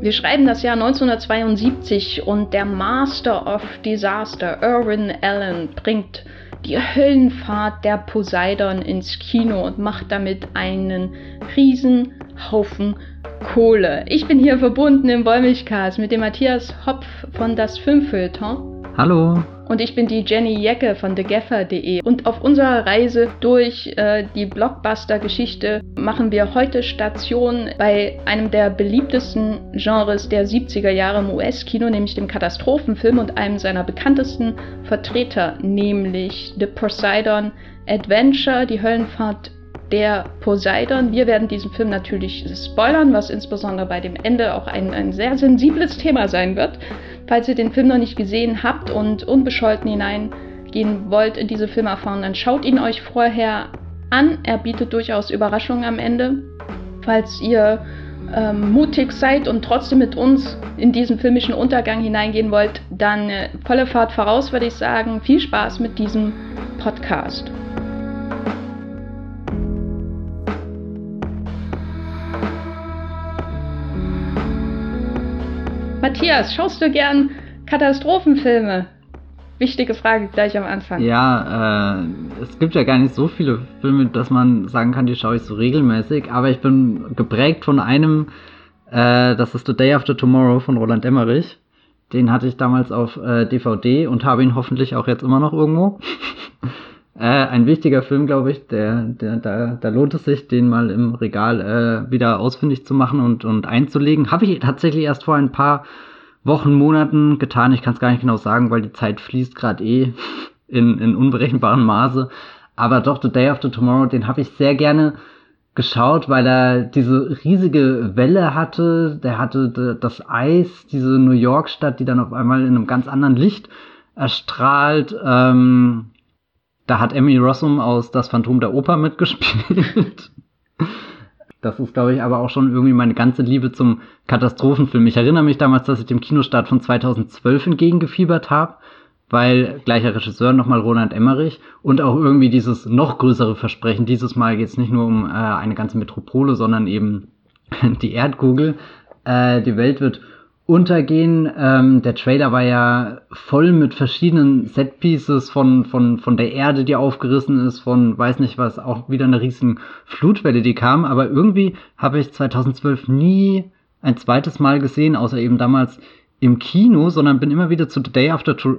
Wir schreiben das Jahr 1972 und der Master of Disaster, Irwin Allen, bringt die Höllenfahrt der Poseidon ins Kino und macht damit einen riesen Haufen Kohle. Ich bin hier verbunden im Wollmilchcast mit dem Matthias Hopf von Das Filmfilter. Hallo. Und ich bin die Jenny Jecke von thegaffer.de. Und auf unserer Reise durch äh, die Blockbuster-Geschichte machen wir heute Station bei einem der beliebtesten Genres der 70er Jahre im US-Kino, nämlich dem Katastrophenfilm und einem seiner bekanntesten Vertreter, nämlich The Poseidon Adventure, die Höllenfahrt der Poseidon. Wir werden diesen Film natürlich spoilern, was insbesondere bei dem Ende auch ein, ein sehr sensibles Thema sein wird. Falls ihr den Film noch nicht gesehen habt und unbescholten hineingehen wollt in diese Filmerfahrung, dann schaut ihn euch vorher an. Er bietet durchaus Überraschungen am Ende. Falls ihr ähm, mutig seid und trotzdem mit uns in diesen filmischen Untergang hineingehen wollt, dann äh, volle Fahrt voraus, würde ich sagen. Viel Spaß mit diesem Podcast. Matthias, schaust du gern Katastrophenfilme? Wichtige Frage gleich am Anfang. Ja, äh, es gibt ja gar nicht so viele Filme, dass man sagen kann, die schaue ich so regelmäßig, aber ich bin geprägt von einem, äh, das ist The Day After Tomorrow von Roland Emmerich. Den hatte ich damals auf äh, DVD und habe ihn hoffentlich auch jetzt immer noch irgendwo. äh, ein wichtiger Film, glaube ich, der, der, da, da lohnt es sich, den mal im Regal äh, wieder ausfindig zu machen und, und einzulegen. Habe ich tatsächlich erst vor ein paar Wochen, Monaten getan. Ich kann es gar nicht genau sagen, weil die Zeit fließt gerade eh in, in unberechenbarem Maße. Aber doch, The Day After Tomorrow, den habe ich sehr gerne geschaut, weil er diese riesige Welle hatte. Der hatte das Eis, diese New York-Stadt, die dann auf einmal in einem ganz anderen Licht erstrahlt. Ähm, da hat Emmy Rossum aus Das Phantom der Oper mitgespielt. Das ist, glaube ich, aber auch schon irgendwie meine ganze Liebe zum Katastrophenfilm. Ich erinnere mich damals, dass ich dem Kinostart von 2012 entgegengefiebert habe, weil gleicher Regisseur nochmal Roland Emmerich und auch irgendwie dieses noch größere Versprechen. Dieses Mal geht es nicht nur um äh, eine ganze Metropole, sondern eben die Erdkugel. Äh, die Welt wird untergehen. Ähm, der Trailer war ja voll mit verschiedenen Setpieces von, von, von der Erde, die aufgerissen ist, von weiß nicht was, auch wieder eine riesen Flutwelle, die kam. Aber irgendwie habe ich 2012 nie ein zweites Mal gesehen, außer eben damals im Kino, sondern bin immer wieder zu The Day After, to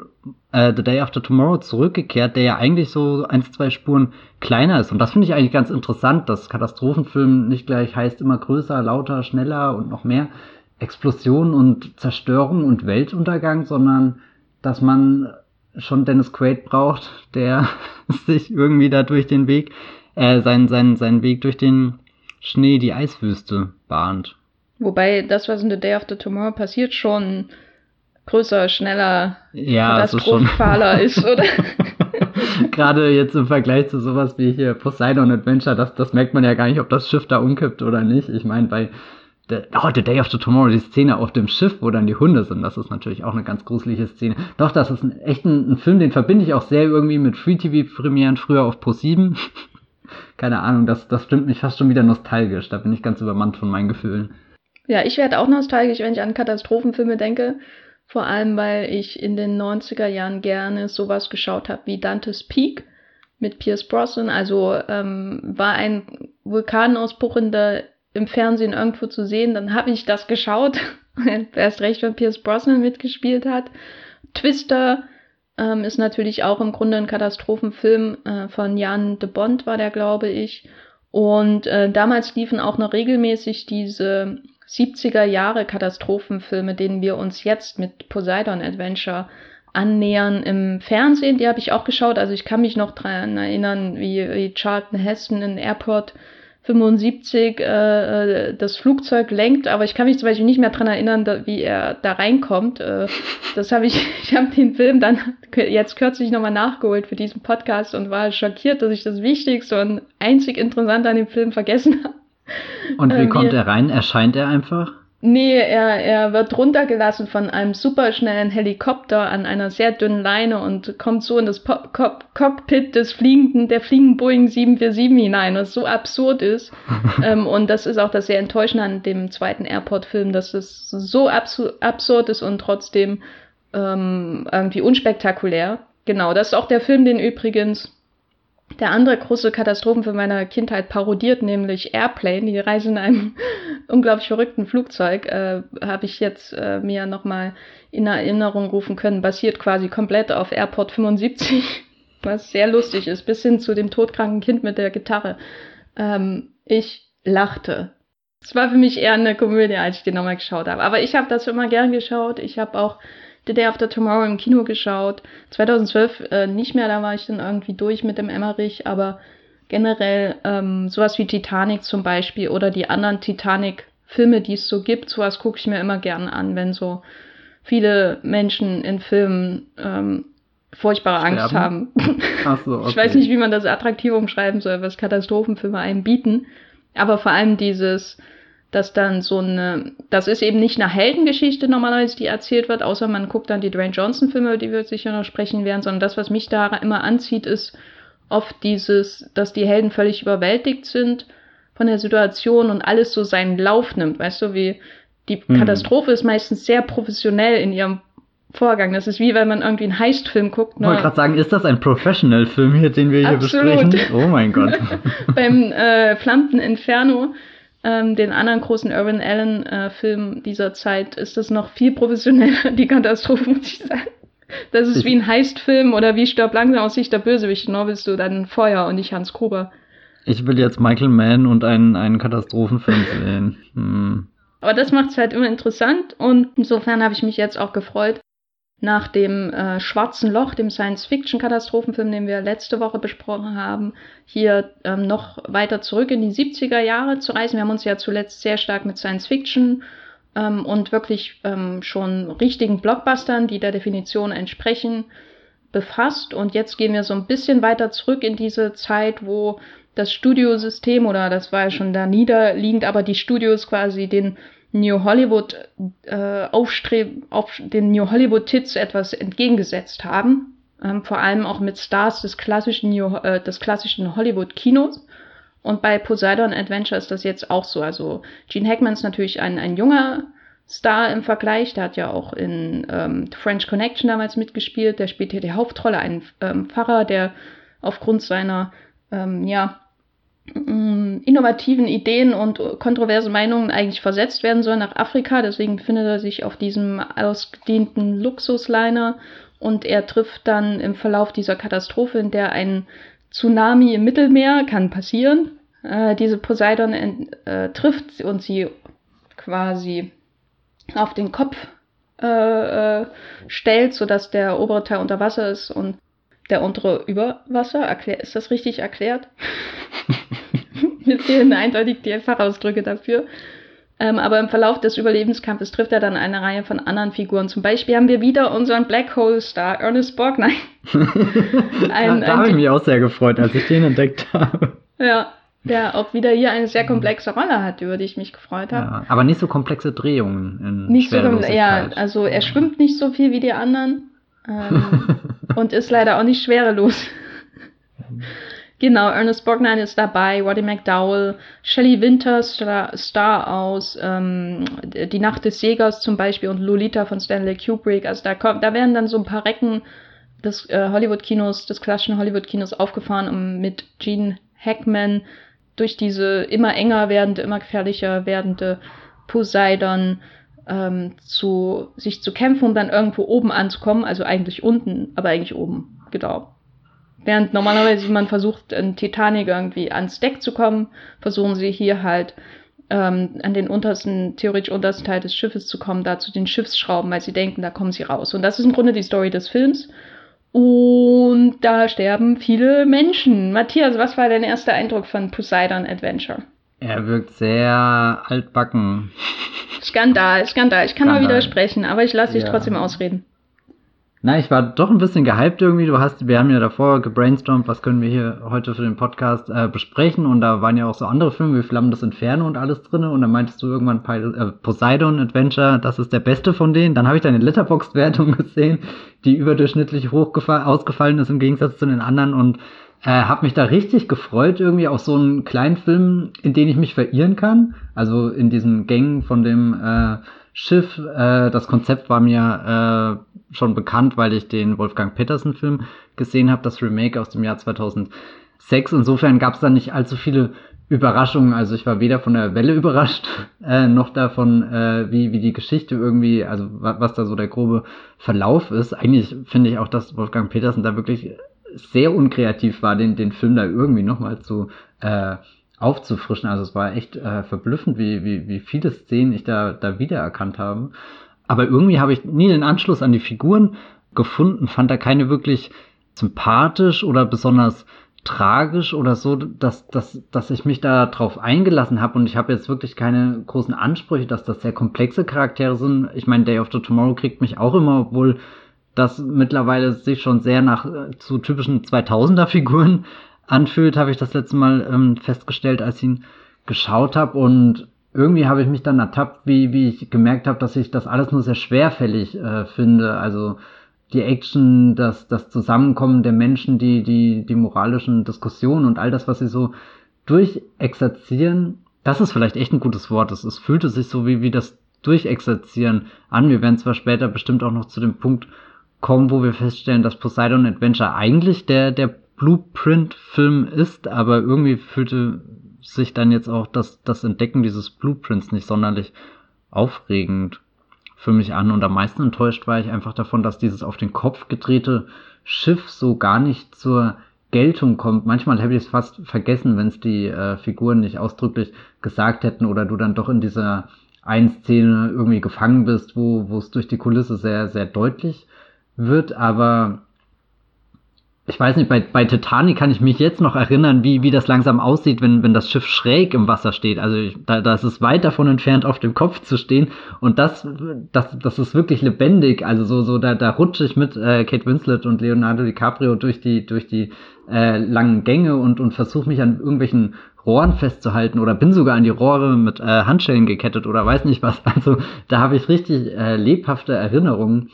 äh, The Day After Tomorrow zurückgekehrt, der ja eigentlich so eins, zwei Spuren kleiner ist. Und das finde ich eigentlich ganz interessant, dass Katastrophenfilm nicht gleich heißt immer größer, lauter, schneller und noch mehr, Explosion und Zerstörung und Weltuntergang, sondern dass man schon Dennis Quaid braucht, der sich irgendwie da durch den Weg, äh, seinen, seinen, seinen Weg durch den Schnee, die Eiswüste bahnt. Wobei das, was in The Day After Tomorrow passiert, schon größer, schneller, ja, katastrophaler ist, ist, oder? Gerade jetzt im Vergleich zu sowas wie hier Poseidon Adventure, das, das merkt man ja gar nicht, ob das Schiff da umkippt oder nicht. Ich meine, bei The, oh, The Day After Tomorrow, die Szene auf dem Schiff, wo dann die Hunde sind, das ist natürlich auch eine ganz gruselige Szene. Doch, das ist ein, echt ein, ein Film, den verbinde ich auch sehr irgendwie mit Free-TV-Premieren früher auf Pro7. Keine Ahnung, das, das stimmt mich fast schon wieder nostalgisch. Da bin ich ganz übermannt von meinen Gefühlen. Ja, ich werde auch nostalgisch, wenn ich an Katastrophenfilme denke. Vor allem, weil ich in den 90er Jahren gerne sowas geschaut habe wie Dante's Peak mit Pierce Brosnan. Also ähm, war ein Vulkanausbruch in der im Fernsehen irgendwo zu sehen, dann habe ich das geschaut. Erst recht, wenn Pierce Brosnan mitgespielt hat. Twister ähm, ist natürlich auch im Grunde ein Katastrophenfilm äh, von Jan de Bond, war der, glaube ich. Und äh, damals liefen auch noch regelmäßig diese 70er Jahre Katastrophenfilme, denen wir uns jetzt mit Poseidon Adventure annähern im Fernsehen. Die habe ich auch geschaut. Also ich kann mich noch daran erinnern, wie, wie Charlton Heston in Airport 75 äh, äh, das Flugzeug lenkt, aber ich kann mich zum Beispiel nicht mehr dran erinnern, da, wie er da reinkommt. Äh, das habe ich, ich habe den Film dann jetzt kürzlich nochmal nachgeholt für diesen Podcast und war schockiert, dass ich das Wichtigste und einzig Interessante an dem Film vergessen habe. Und wie äh, kommt er rein? Erscheint er einfach? Nee, er, er wird runtergelassen von einem superschnellen Helikopter an einer sehr dünnen Leine und kommt so in das po Cock Cockpit des fliegenden, der fliegenden Boeing 747 hinein, was so absurd ist. ähm, und das ist auch das sehr Enttäuschende an dem zweiten Airport-Film, dass es so absurd ist und trotzdem ähm, irgendwie unspektakulär. Genau, das ist auch der Film, den übrigens der andere große Katastrophenfilm meiner Kindheit parodiert, nämlich Airplane, die Reise in einem unglaublich verrückten Flugzeug, äh, habe ich jetzt äh, mir nochmal in Erinnerung rufen können, basiert quasi komplett auf Airport 75, was sehr lustig ist, bis hin zu dem todkranken Kind mit der Gitarre. Ähm, ich lachte. Es war für mich eher eine Komödie, als ich den nochmal geschaut habe. Aber ich habe das immer gern geschaut. Ich habe auch The Day After Tomorrow im Kino geschaut. 2012 äh, nicht mehr, da war ich dann irgendwie durch mit dem Emmerich, aber generell ähm, sowas wie Titanic zum Beispiel oder die anderen Titanic-Filme, die es so gibt, sowas gucke ich mir immer gerne an, wenn so viele Menschen in Filmen ähm, furchtbare Sterben? Angst haben. Ach so, okay. Ich weiß nicht, wie man das attraktiv umschreiben soll, was Katastrophenfilme einem bieten. Aber vor allem dieses, dass dann so eine, das ist eben nicht eine Heldengeschichte normalerweise, die erzählt wird, außer man guckt dann die Dwayne Johnson-Filme, über die wir sicher noch sprechen werden, sondern das, was mich da immer anzieht, ist oft dieses, dass die Helden völlig überwältigt sind von der Situation und alles so seinen Lauf nimmt. Weißt du, wie die hm. Katastrophe ist meistens sehr professionell in ihrem Vorgang. Das ist wie wenn man irgendwie einen Heist-Film guckt. Ne? Ich wollte gerade sagen, ist das ein Professional-Film hier, den wir Absolut. hier besprechen? Oh mein Gott. Beim äh, Flammten Inferno ähm, den anderen großen Irwin Allen-Film äh, dieser Zeit ist das noch viel professioneller, die Katastrophe, muss ich sagen. Das ist wie ein Heist-Film oder wie Stirb langsam aus Sicht der Bösewicht. Nur bist du dann Feuer und nicht Hans Gruber. Ich will jetzt Michael Mann und einen, einen Katastrophenfilm sehen. Hm. Aber das macht es halt immer interessant und insofern habe ich mich jetzt auch gefreut, nach dem äh, Schwarzen Loch, dem Science-Fiction-Katastrophenfilm, den wir letzte Woche besprochen haben, hier ähm, noch weiter zurück in die 70er Jahre zu reisen. Wir haben uns ja zuletzt sehr stark mit Science-Fiction ähm, und wirklich ähm, schon richtigen Blockbustern, die der Definition entsprechen, befasst. Und jetzt gehen wir so ein bisschen weiter zurück in diese Zeit, wo das Studiosystem, oder das war ja schon da niederliegend, aber die Studios quasi den New Hollywood äh, aufstreb auf den New Hollywood Tits etwas entgegengesetzt haben, ähm, vor allem auch mit Stars des klassischen New, äh, des klassischen Hollywood Kinos. Und bei Poseidon Adventure ist das jetzt auch so. Also Gene Hackman ist natürlich ein, ein junger Star im Vergleich. Der hat ja auch in ähm, French Connection damals mitgespielt. Der spielt hier die Hauptrolle, einen ähm, Pfarrer, der aufgrund seiner ähm, ja, innovativen Ideen und kontroversen Meinungen eigentlich versetzt werden soll nach Afrika. Deswegen befindet er sich auf diesem ausgedienten Luxusliner und er trifft dann im Verlauf dieser Katastrophe, in der ein Tsunami im Mittelmeer kann passieren, äh, diese Poseidon äh, trifft und sie quasi auf den Kopf äh, äh, stellt, sodass der obere Teil unter Wasser ist und der untere über Wasser. Erklär, ist das richtig erklärt? Mir fehlen eindeutig die Fachausdrücke dafür. Ähm, aber im Verlauf des Überlebenskampfes trifft er dann eine Reihe von anderen Figuren. Zum Beispiel haben wir wieder unseren Black Hole Star, Ernest Borgnine. ein, da habe ich mich auch sehr gefreut, als ich den entdeckt habe. Ja, der auch wieder hier eine sehr komplexe Rolle hat, über die ich mich gefreut habe. Ja, aber nicht so komplexe Drehungen. In nicht so ja, also er schwimmt nicht so viel wie die anderen ähm, und ist leider auch nicht schwerelos. Genau, Ernest Borgnine ist dabei, Roddy McDowell, Shelley Winters, Star, Star aus ähm, Die Nacht des Jägers zum Beispiel und Lolita von Stanley Kubrick. Also da, kommt, da werden dann so ein paar Recken des äh, Hollywood-Kinos, des klassischen Hollywood-Kinos aufgefahren, um mit Gene Hackman durch diese immer enger werdende, immer gefährlicher werdende Poseidon ähm, zu, sich zu kämpfen, um dann irgendwo oben anzukommen, also eigentlich unten, aber eigentlich oben, genau. Während normalerweise man versucht, in Titanic irgendwie ans Deck zu kommen, versuchen sie hier halt ähm, an den untersten, theoretisch untersten Teil des Schiffes zu kommen, da zu den Schiffsschrauben, weil sie denken, da kommen sie raus. Und das ist im Grunde die Story des Films. Und da sterben viele Menschen. Matthias, was war dein erster Eindruck von Poseidon Adventure? Er wirkt sehr altbacken. Skandal, Skandal. Ich kann Skandal. mal widersprechen, aber ich lasse dich ja. trotzdem ausreden. Na, ich war doch ein bisschen gehypt irgendwie. Du hast, wir haben ja davor gebrainstormt, was können wir hier heute für den Podcast äh, besprechen. Und da waren ja auch so andere Filme wie Flammen des Inferno und alles drinne. Und dann meintest du irgendwann äh, Poseidon Adventure, das ist der beste von denen. Dann habe ich deine Letterboxd-Wertung gesehen, die überdurchschnittlich hoch ausgefallen ist im Gegensatz zu den anderen. Und äh, habe mich da richtig gefreut, irgendwie auf so einen kleinen Film, in den ich mich verirren kann. Also in diesen Gängen von dem äh, Schiff. Äh, das Konzept war mir äh, schon bekannt, weil ich den Wolfgang Petersen-Film gesehen habe, das Remake aus dem Jahr 2006. Insofern gab es da nicht allzu viele Überraschungen. Also ich war weder von der Welle überrascht, äh, noch davon, äh, wie, wie die Geschichte irgendwie, also was da so der grobe Verlauf ist. Eigentlich finde ich auch, dass Wolfgang Petersen da wirklich sehr unkreativ war, den, den Film da irgendwie nochmal zu äh, aufzufrischen. Also es war echt äh, verblüffend, wie, wie, wie viele Szenen ich da, da wiedererkannt habe. Aber irgendwie habe ich nie den Anschluss an die Figuren gefunden, fand da keine wirklich sympathisch oder besonders tragisch oder so, dass, dass, dass ich mich da drauf eingelassen habe und ich habe jetzt wirklich keine großen Ansprüche, dass das sehr komplexe Charaktere sind. Ich meine, Day of the Tomorrow kriegt mich auch immer, obwohl das mittlerweile sich schon sehr nach äh, zu typischen 2000er Figuren anfühlt, habe ich das letzte Mal ähm, festgestellt, als ich ihn geschaut habe. Und irgendwie habe ich mich dann ertappt, wie, wie ich gemerkt habe, dass ich das alles nur sehr schwerfällig äh, finde. Also die Action, das, das Zusammenkommen der Menschen, die, die, die moralischen Diskussionen und all das, was sie so durchexerzieren, das ist vielleicht echt ein gutes Wort. Es, es fühlte sich so wie, wie das Durchexerzieren an. Wir werden zwar später bestimmt auch noch zu dem Punkt kommen, wo wir feststellen, dass Poseidon Adventure eigentlich der, der Blueprint-Film ist, aber irgendwie fühlte sich dann jetzt auch das, das Entdecken dieses Blueprints nicht sonderlich aufregend für mich an. Und am meisten enttäuscht war ich einfach davon, dass dieses auf den Kopf gedrehte Schiff so gar nicht zur Geltung kommt. Manchmal hätte ich es fast vergessen, wenn es die äh, Figuren nicht ausdrücklich gesagt hätten oder du dann doch in dieser einen Szene irgendwie gefangen bist, wo wo es durch die Kulisse sehr, sehr deutlich wird. Aber ich weiß nicht, bei, bei Titanic kann ich mich jetzt noch erinnern, wie, wie das langsam aussieht, wenn, wenn das Schiff schräg im Wasser steht. Also ich, da, da ist es weit davon entfernt, auf dem Kopf zu stehen. Und das, das, das ist wirklich lebendig. Also so, so da, da rutsche ich mit äh, Kate Winslet und Leonardo DiCaprio durch die, durch die äh, langen Gänge und, und versuche mich an irgendwelchen Rohren festzuhalten oder bin sogar an die Rohre mit äh, Handschellen gekettet oder weiß nicht was. Also da habe ich richtig äh, lebhafte Erinnerungen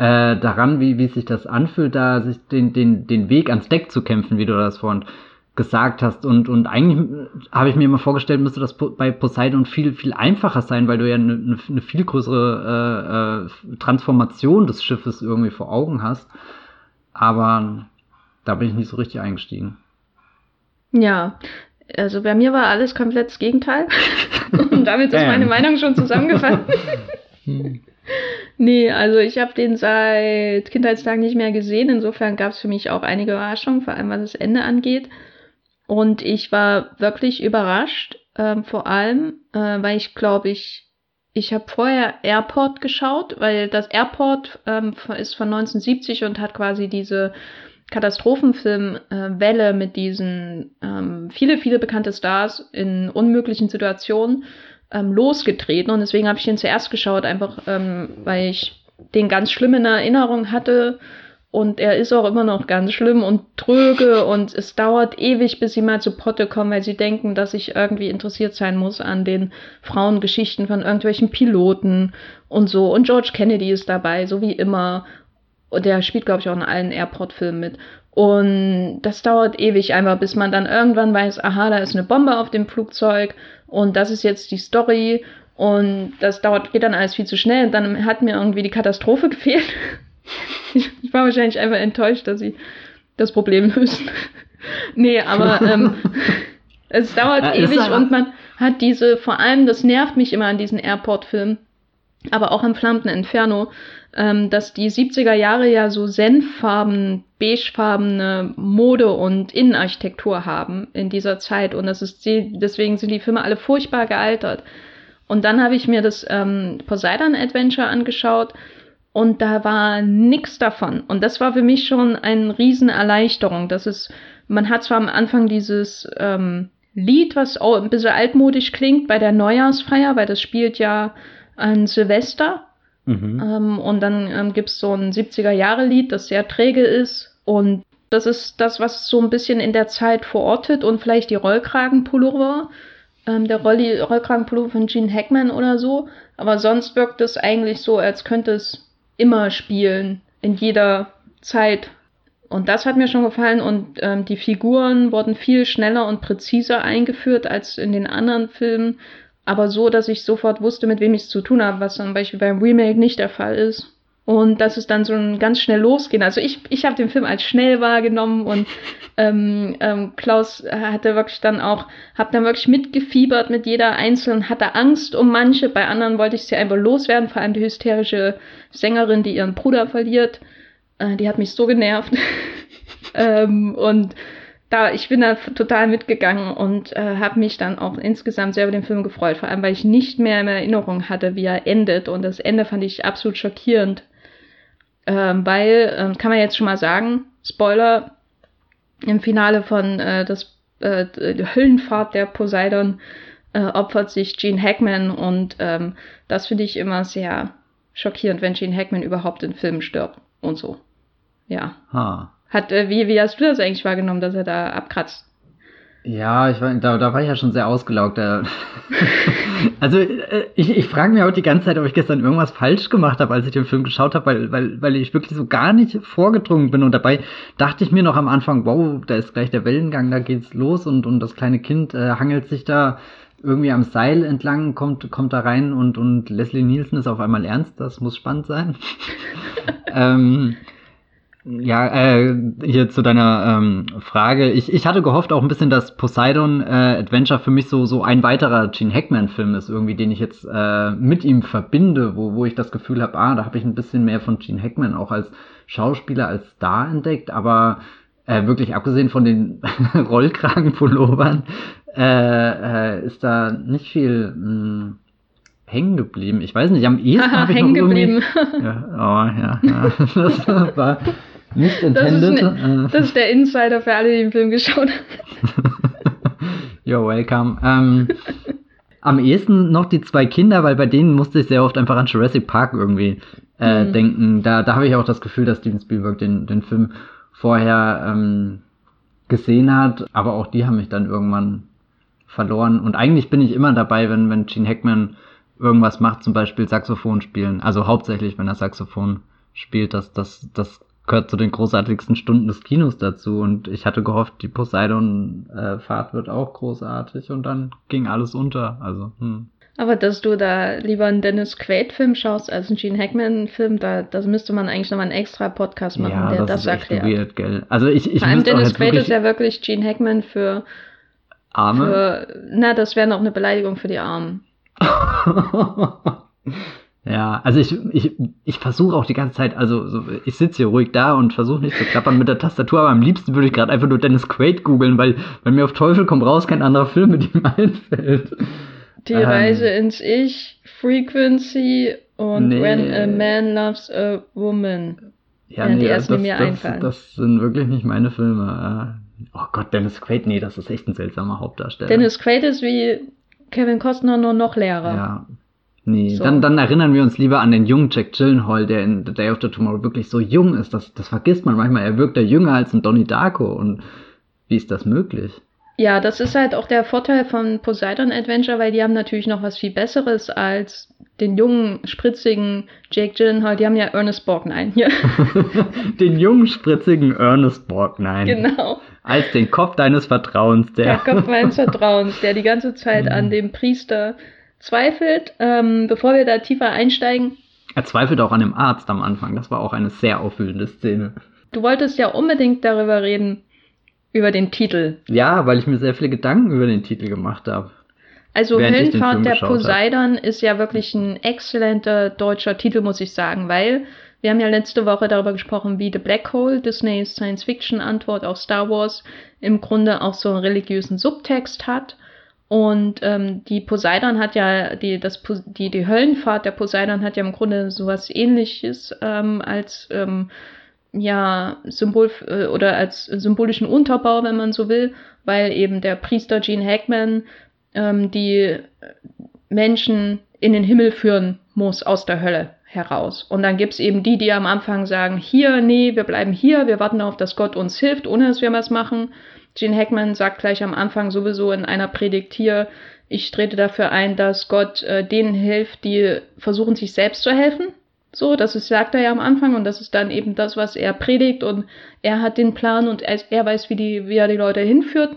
äh, daran, wie, wie sich das anfühlt, da sich den, den, den Weg ans Deck zu kämpfen, wie du das vorhin gesagt hast. Und, und eigentlich habe ich mir immer vorgestellt, müsste das bei Poseidon viel, viel einfacher sein, weil du ja eine, eine, eine viel größere äh, äh, Transformation des Schiffes irgendwie vor Augen hast. Aber da bin ich nicht so richtig eingestiegen. Ja, also bei mir war alles komplett das Gegenteil. Und damit ist meine Meinung schon zusammengefasst. Nee, also ich habe den seit Kindheitstagen nicht mehr gesehen. Insofern gab es für mich auch einige Überraschungen, vor allem was das Ende angeht. Und ich war wirklich überrascht, ähm, vor allem, äh, weil ich glaube, ich, ich habe vorher Airport geschaut, weil das Airport ähm, ist von 1970 und hat quasi diese Katastrophenfilmwelle äh, mit diesen ähm, viele, viele bekannte Stars in unmöglichen Situationen ähm, losgetreten und deswegen habe ich den zuerst geschaut, einfach ähm, weil ich den ganz schlimm in Erinnerung hatte und er ist auch immer noch ganz schlimm und tröge und es dauert ewig, bis sie mal zu Potte kommen, weil sie denken, dass ich irgendwie interessiert sein muss an den Frauengeschichten von irgendwelchen Piloten und so. Und George Kennedy ist dabei, so wie immer. Und der spielt, glaube ich, auch in allen Airport-Filmen mit. Und das dauert ewig einfach, bis man dann irgendwann weiß, aha, da ist eine Bombe auf dem Flugzeug und das ist jetzt die Story und das dauert, geht dann alles viel zu schnell und dann hat mir irgendwie die Katastrophe gefehlt. ich, war wahrscheinlich einfach enttäuscht, dass sie das Problem lösen. nee, aber ähm, es dauert ja, ewig und man hat diese, vor allem, das nervt mich immer an diesen Airport-Filmen, aber auch am Flammten Inferno, ähm, dass die 70er Jahre ja so senffarben, beigefarbene Mode und Innenarchitektur haben in dieser Zeit und das ist deswegen sind die Filme alle furchtbar gealtert. Und dann habe ich mir das ähm, Poseidon Adventure angeschaut und da war nix davon. Und das war für mich schon eine Riesenerleichterung. Das ist, man hat zwar am Anfang dieses ähm, Lied, was auch ein bisschen altmodisch klingt bei der Neujahrsfeier, weil das spielt ja an Silvester Mhm. Ähm, und dann ähm, gibt es so ein 70er-Jahre-Lied, das sehr träge ist. Und das ist das, was so ein bisschen in der Zeit verortet und vielleicht die Rollkragenpullover. Ähm, der Rolli Rollkragenpullover von Gene Hackman oder so. Aber sonst wirkt es eigentlich so, als könnte es immer spielen. In jeder Zeit. Und das hat mir schon gefallen. Und ähm, die Figuren wurden viel schneller und präziser eingeführt als in den anderen Filmen aber so, dass ich sofort wusste, mit wem ich es zu tun habe, was zum Beispiel beim Remake nicht der Fall ist. Und dass es dann so ein ganz schnell losgehen. Also ich, ich habe den Film als schnell wahrgenommen und ähm, ähm, Klaus hatte wirklich dann auch, hab dann wirklich mitgefiebert mit jeder einzelnen, hatte Angst um manche, bei anderen wollte ich sie einfach loswerden, vor allem die hysterische Sängerin, die ihren Bruder verliert. Äh, die hat mich so genervt. ähm, und da, ich bin da total mitgegangen und äh, habe mich dann auch insgesamt sehr über den Film gefreut, vor allem weil ich nicht mehr in Erinnerung hatte, wie er endet und das Ende fand ich absolut schockierend, ähm, weil, ähm, kann man jetzt schon mal sagen, Spoiler, im Finale von äh, das äh, Höllenfahrt der Poseidon äh, opfert sich Gene Hackman und ähm, das finde ich immer sehr schockierend, wenn Gene Hackman überhaupt in Filmen stirbt und so. Ja. Ha. Hat, äh, wie, wie hast du das eigentlich wahrgenommen, dass er da abkratzt? Ja, ich war, da, da war ich ja schon sehr ausgelaugt. also äh, ich, ich frage mich auch die ganze Zeit, ob ich gestern irgendwas falsch gemacht habe, als ich den Film geschaut habe, weil, weil, weil ich wirklich so gar nicht vorgedrungen bin. Und dabei dachte ich mir noch am Anfang, wow, da ist gleich der Wellengang, da geht's los und, und das kleine Kind äh, hangelt sich da irgendwie am Seil entlang, kommt, kommt da rein und, und Leslie Nielsen ist auf einmal ernst, das muss spannend sein. ähm, ja, äh, hier zu deiner ähm, Frage. Ich, ich hatte gehofft auch ein bisschen, dass Poseidon äh, Adventure für mich so, so ein weiterer Gene Hackman-Film ist, irgendwie, den ich jetzt äh, mit ihm verbinde, wo, wo ich das Gefühl habe, ah, da habe ich ein bisschen mehr von Gene Hackman auch als Schauspieler, als Star entdeckt, aber äh, wirklich abgesehen von den Rollkragenpullovern äh, äh, ist da nicht viel mh, hm, hängen geblieben. Ich weiß nicht, am ehesten habe ich noch irgendwie... Ja, oh, ja, ja. Das war nicht intended. Das ist, ne, das ist der Insider für alle, die den Film geschaut haben. You're welcome. Ähm, am ehesten noch die zwei Kinder, weil bei denen musste ich sehr oft einfach an Jurassic Park irgendwie äh, mhm. denken. Da, da habe ich auch das Gefühl, dass Steven Spielberg den, den Film vorher ähm, gesehen hat, aber auch die haben mich dann irgendwann verloren. Und eigentlich bin ich immer dabei, wenn, wenn Gene Hackman irgendwas macht, zum Beispiel Saxophon spielen. Also hauptsächlich, wenn er Saxophon spielt, das, das, das gehört zu den großartigsten Stunden des Kinos dazu und ich hatte gehofft, die Poseidon-Fahrt wird auch großartig und dann ging alles unter. Also, hm. Aber dass du da lieber einen Dennis Quaid-Film schaust als einen Gene Hackman-Film, da das müsste man eigentlich nochmal einen extra Podcast machen, ja, der das, das erklärt. Weird, gell? Also ich, ich Vor allem Dennis Quaid ist ja wirklich Gene Hackman für Arme. Für, na, das wäre noch eine Beleidigung für die Armen. Ja, also ich, ich, ich versuche auch die ganze Zeit, also so, ich sitze hier ruhig da und versuche nicht zu klappern mit der Tastatur, aber am liebsten würde ich gerade einfach nur Dennis Quaid googeln, weil, weil mir auf Teufel komm raus kein anderer Film mit ihm einfällt. Die ähm, Reise ins Ich, Frequency und nee. When a Man Loves a Woman. Ja, ja nee, die ersten, das, mir das, einfallen. das sind wirklich nicht meine Filme. Oh Gott, Dennis Quaid, nee, das ist echt ein seltsamer Hauptdarsteller. Dennis Quaid ist wie Kevin Costner nur noch leerer. Ja, Nee, so. dann, dann erinnern wir uns lieber an den jungen Jack Gyllenhaal, der in The Day After Tomorrow wirklich so jung ist. Das, das vergisst man manchmal. Er wirkt ja jünger als ein Donnie Darko. Und wie ist das möglich? Ja, das ist halt auch der Vorteil von Poseidon Adventure, weil die haben natürlich noch was viel Besseres als den jungen, spritzigen Jake Gyllenhaal. Die haben ja Ernest Borgnine hier. den jungen, spritzigen Ernest Borgnine. Genau. Als den Kopf deines Vertrauens, der. Der Kopf meines Vertrauens, der die ganze Zeit an dem Priester zweifelt. Ähm, bevor wir da tiefer einsteigen. Er zweifelt auch an dem Arzt am Anfang. Das war auch eine sehr aufwühlende Szene. Du wolltest ja unbedingt darüber reden, über den Titel. Ja, weil ich mir sehr viele Gedanken über den Titel gemacht habe. Also Höllenfahrt der Poseidon hab. ist ja wirklich ein exzellenter deutscher Titel, muss ich sagen, weil wir haben ja letzte Woche darüber gesprochen, wie The Black Hole, Disneys Science-Fiction-Antwort auf Star Wars, im Grunde auch so einen religiösen Subtext hat. Und ähm, die Poseidon hat ja, die, das, die, die Höllenfahrt der Poseidon hat ja im Grunde sowas ähnliches ähm, als ähm, ja, Symbol äh, oder als symbolischen Unterbau, wenn man so will, weil eben der Priester Gene Hackman ähm, die Menschen in den Himmel führen muss aus der Hölle heraus. Und dann gibt's eben die, die am Anfang sagen, hier, nee, wir bleiben hier, wir warten darauf, dass Gott uns hilft, ohne dass wir was machen. Gene Hackman sagt gleich am Anfang sowieso in einer Predigt hier, ich trete dafür ein, dass Gott äh, denen hilft, die versuchen, sich selbst zu helfen. So, das ist, sagt er ja am Anfang und das ist dann eben das, was er predigt und er hat den Plan und er, er weiß, wie, die, wie er die Leute hinführt.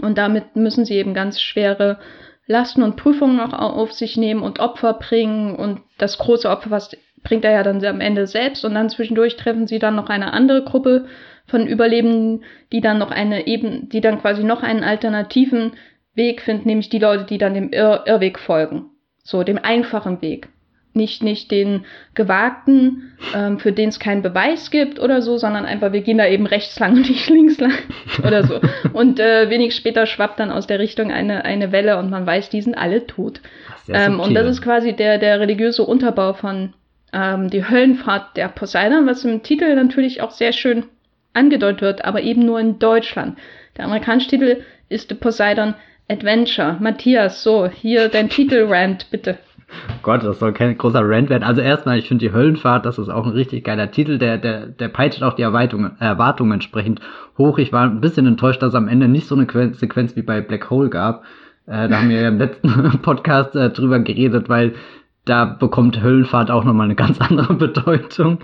Und damit müssen sie eben ganz schwere Lasten und Prüfungen auch auf sich nehmen und Opfer bringen und das große Opfer, was bringt er ja dann am Ende selbst und dann zwischendurch treffen sie dann noch eine andere Gruppe von Überlebenden, die dann noch eine eben, die dann quasi noch einen alternativen Weg finden, nämlich die Leute, die dann dem Irr Irrweg folgen. So, dem einfachen Weg. Nicht, nicht den gewagten, ähm, für den es keinen Beweis gibt oder so, sondern einfach, wir gehen da eben rechts lang und nicht links lang oder so. Und äh, wenig später schwappt dann aus der Richtung eine, eine Welle und man weiß, die sind alle tot. Ähm, und das ist quasi der, der religiöse Unterbau von ähm, die Höllenfahrt der Poseidon, was im Titel natürlich auch sehr schön angedeutet wird, aber eben nur in Deutschland. Der amerikanische Titel ist The Poseidon Adventure. Matthias, so, hier dein Titel-Rant, bitte. Gott, das soll kein großer Rant werden. Also erstmal, ich finde die Höllenfahrt, das ist auch ein richtig geiler Titel, der, der, der peitscht auch die Erwartungen, Erwartungen entsprechend hoch. Ich war ein bisschen enttäuscht, dass es am Ende nicht so eine Sequenz wie bei Black Hole gab. Äh, da haben wir ja im letzten Podcast äh, drüber geredet, weil da bekommt Höllenfahrt auch nochmal eine ganz andere Bedeutung.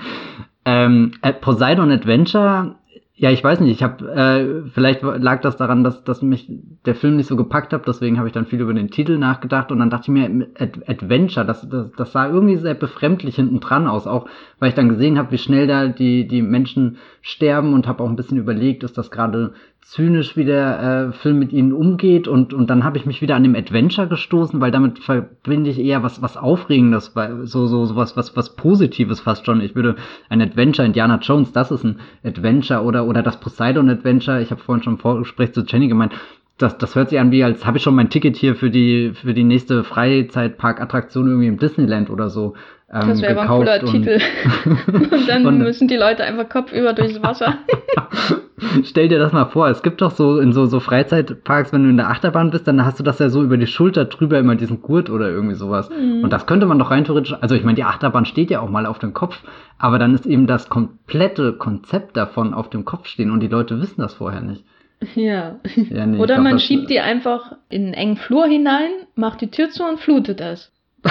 Ähm, Poseidon Adventure ja, ich weiß nicht. Ich habe äh, vielleicht lag das daran, dass, dass mich der Film nicht so gepackt hat. Deswegen habe ich dann viel über den Titel nachgedacht und dann dachte ich mir Ad Adventure. Das, das, das sah irgendwie sehr befremdlich hinten dran aus, auch weil ich dann gesehen habe, wie schnell da die die Menschen sterben und habe auch ein bisschen überlegt, ist das gerade zynisch, wie der äh, Film mit ihnen umgeht und und dann habe ich mich wieder an dem Adventure gestoßen, weil damit verbinde ich eher was was Aufregendes, weil so so sowas was was Positives fast schon. Ich würde ein Adventure Indiana Jones, das ist ein Adventure oder oder das Poseidon Adventure. Ich habe vorhin schon im Vorgespräch zu Jenny gemeint, das, das hört sich an wie, als habe ich schon mein Ticket hier für die, für die nächste Freizeitparkattraktion irgendwie im Disneyland oder so. Ähm, das wäre aber ein cooler und Titel. und dann und, müssen die Leute einfach kopfüber durchs Wasser. Stell dir das mal vor, es gibt doch so in so, so Freizeitparks, wenn du in der Achterbahn bist, dann hast du das ja so über die Schulter drüber immer diesen Gurt oder irgendwie sowas. Mhm. Und das könnte man doch rein theoretisch, also ich meine, die Achterbahn steht ja auch mal auf dem Kopf, aber dann ist eben das komplette Konzept davon auf dem Kopf stehen und die Leute wissen das vorher nicht. Ja. ja nee, Oder glaub, man schiebt die einfach in einen engen Flur hinein, macht die Tür zu und flutet es.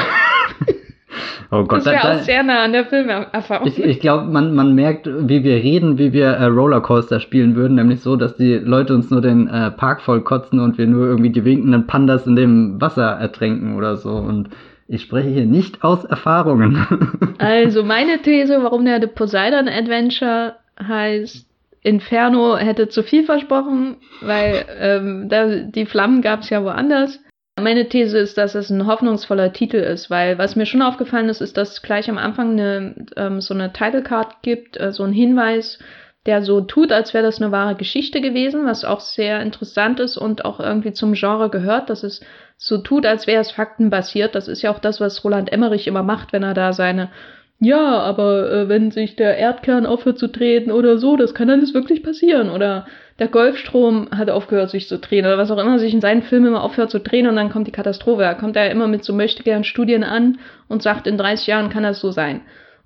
Oh Gott, das wäre auch sehr nah an der Filmerfahrung. Ich, ich glaube, man, man merkt, wie wir reden, wie wir äh, Rollercoaster spielen würden, nämlich so, dass die Leute uns nur den äh, Park voll kotzen und wir nur irgendwie die winkenden Pandas in dem Wasser ertränken oder so. Und ich spreche hier nicht aus Erfahrungen. also meine These, warum der The Poseidon Adventure heißt, Inferno hätte zu viel versprochen, weil ähm, da, die Flammen gab es ja woanders. Meine These ist, dass es ein hoffnungsvoller Titel ist, weil was mir schon aufgefallen ist, ist, dass gleich am Anfang eine, ähm, so eine Title Card gibt, äh, so ein Hinweis, der so tut, als wäre das eine wahre Geschichte gewesen, was auch sehr interessant ist und auch irgendwie zum Genre gehört, dass es so tut, als wäre es faktenbasiert. Das ist ja auch das, was Roland Emmerich immer macht, wenn er da seine ja, aber äh, wenn sich der Erdkern aufhört zu drehen oder so, das kann alles wirklich passieren. Oder der Golfstrom hat aufgehört sich zu drehen oder was auch immer sich in seinen Filmen immer aufhört zu drehen und dann kommt die Katastrophe. Da kommt er immer mit so möchtegern Studien an und sagt, in 30 Jahren kann das so sein.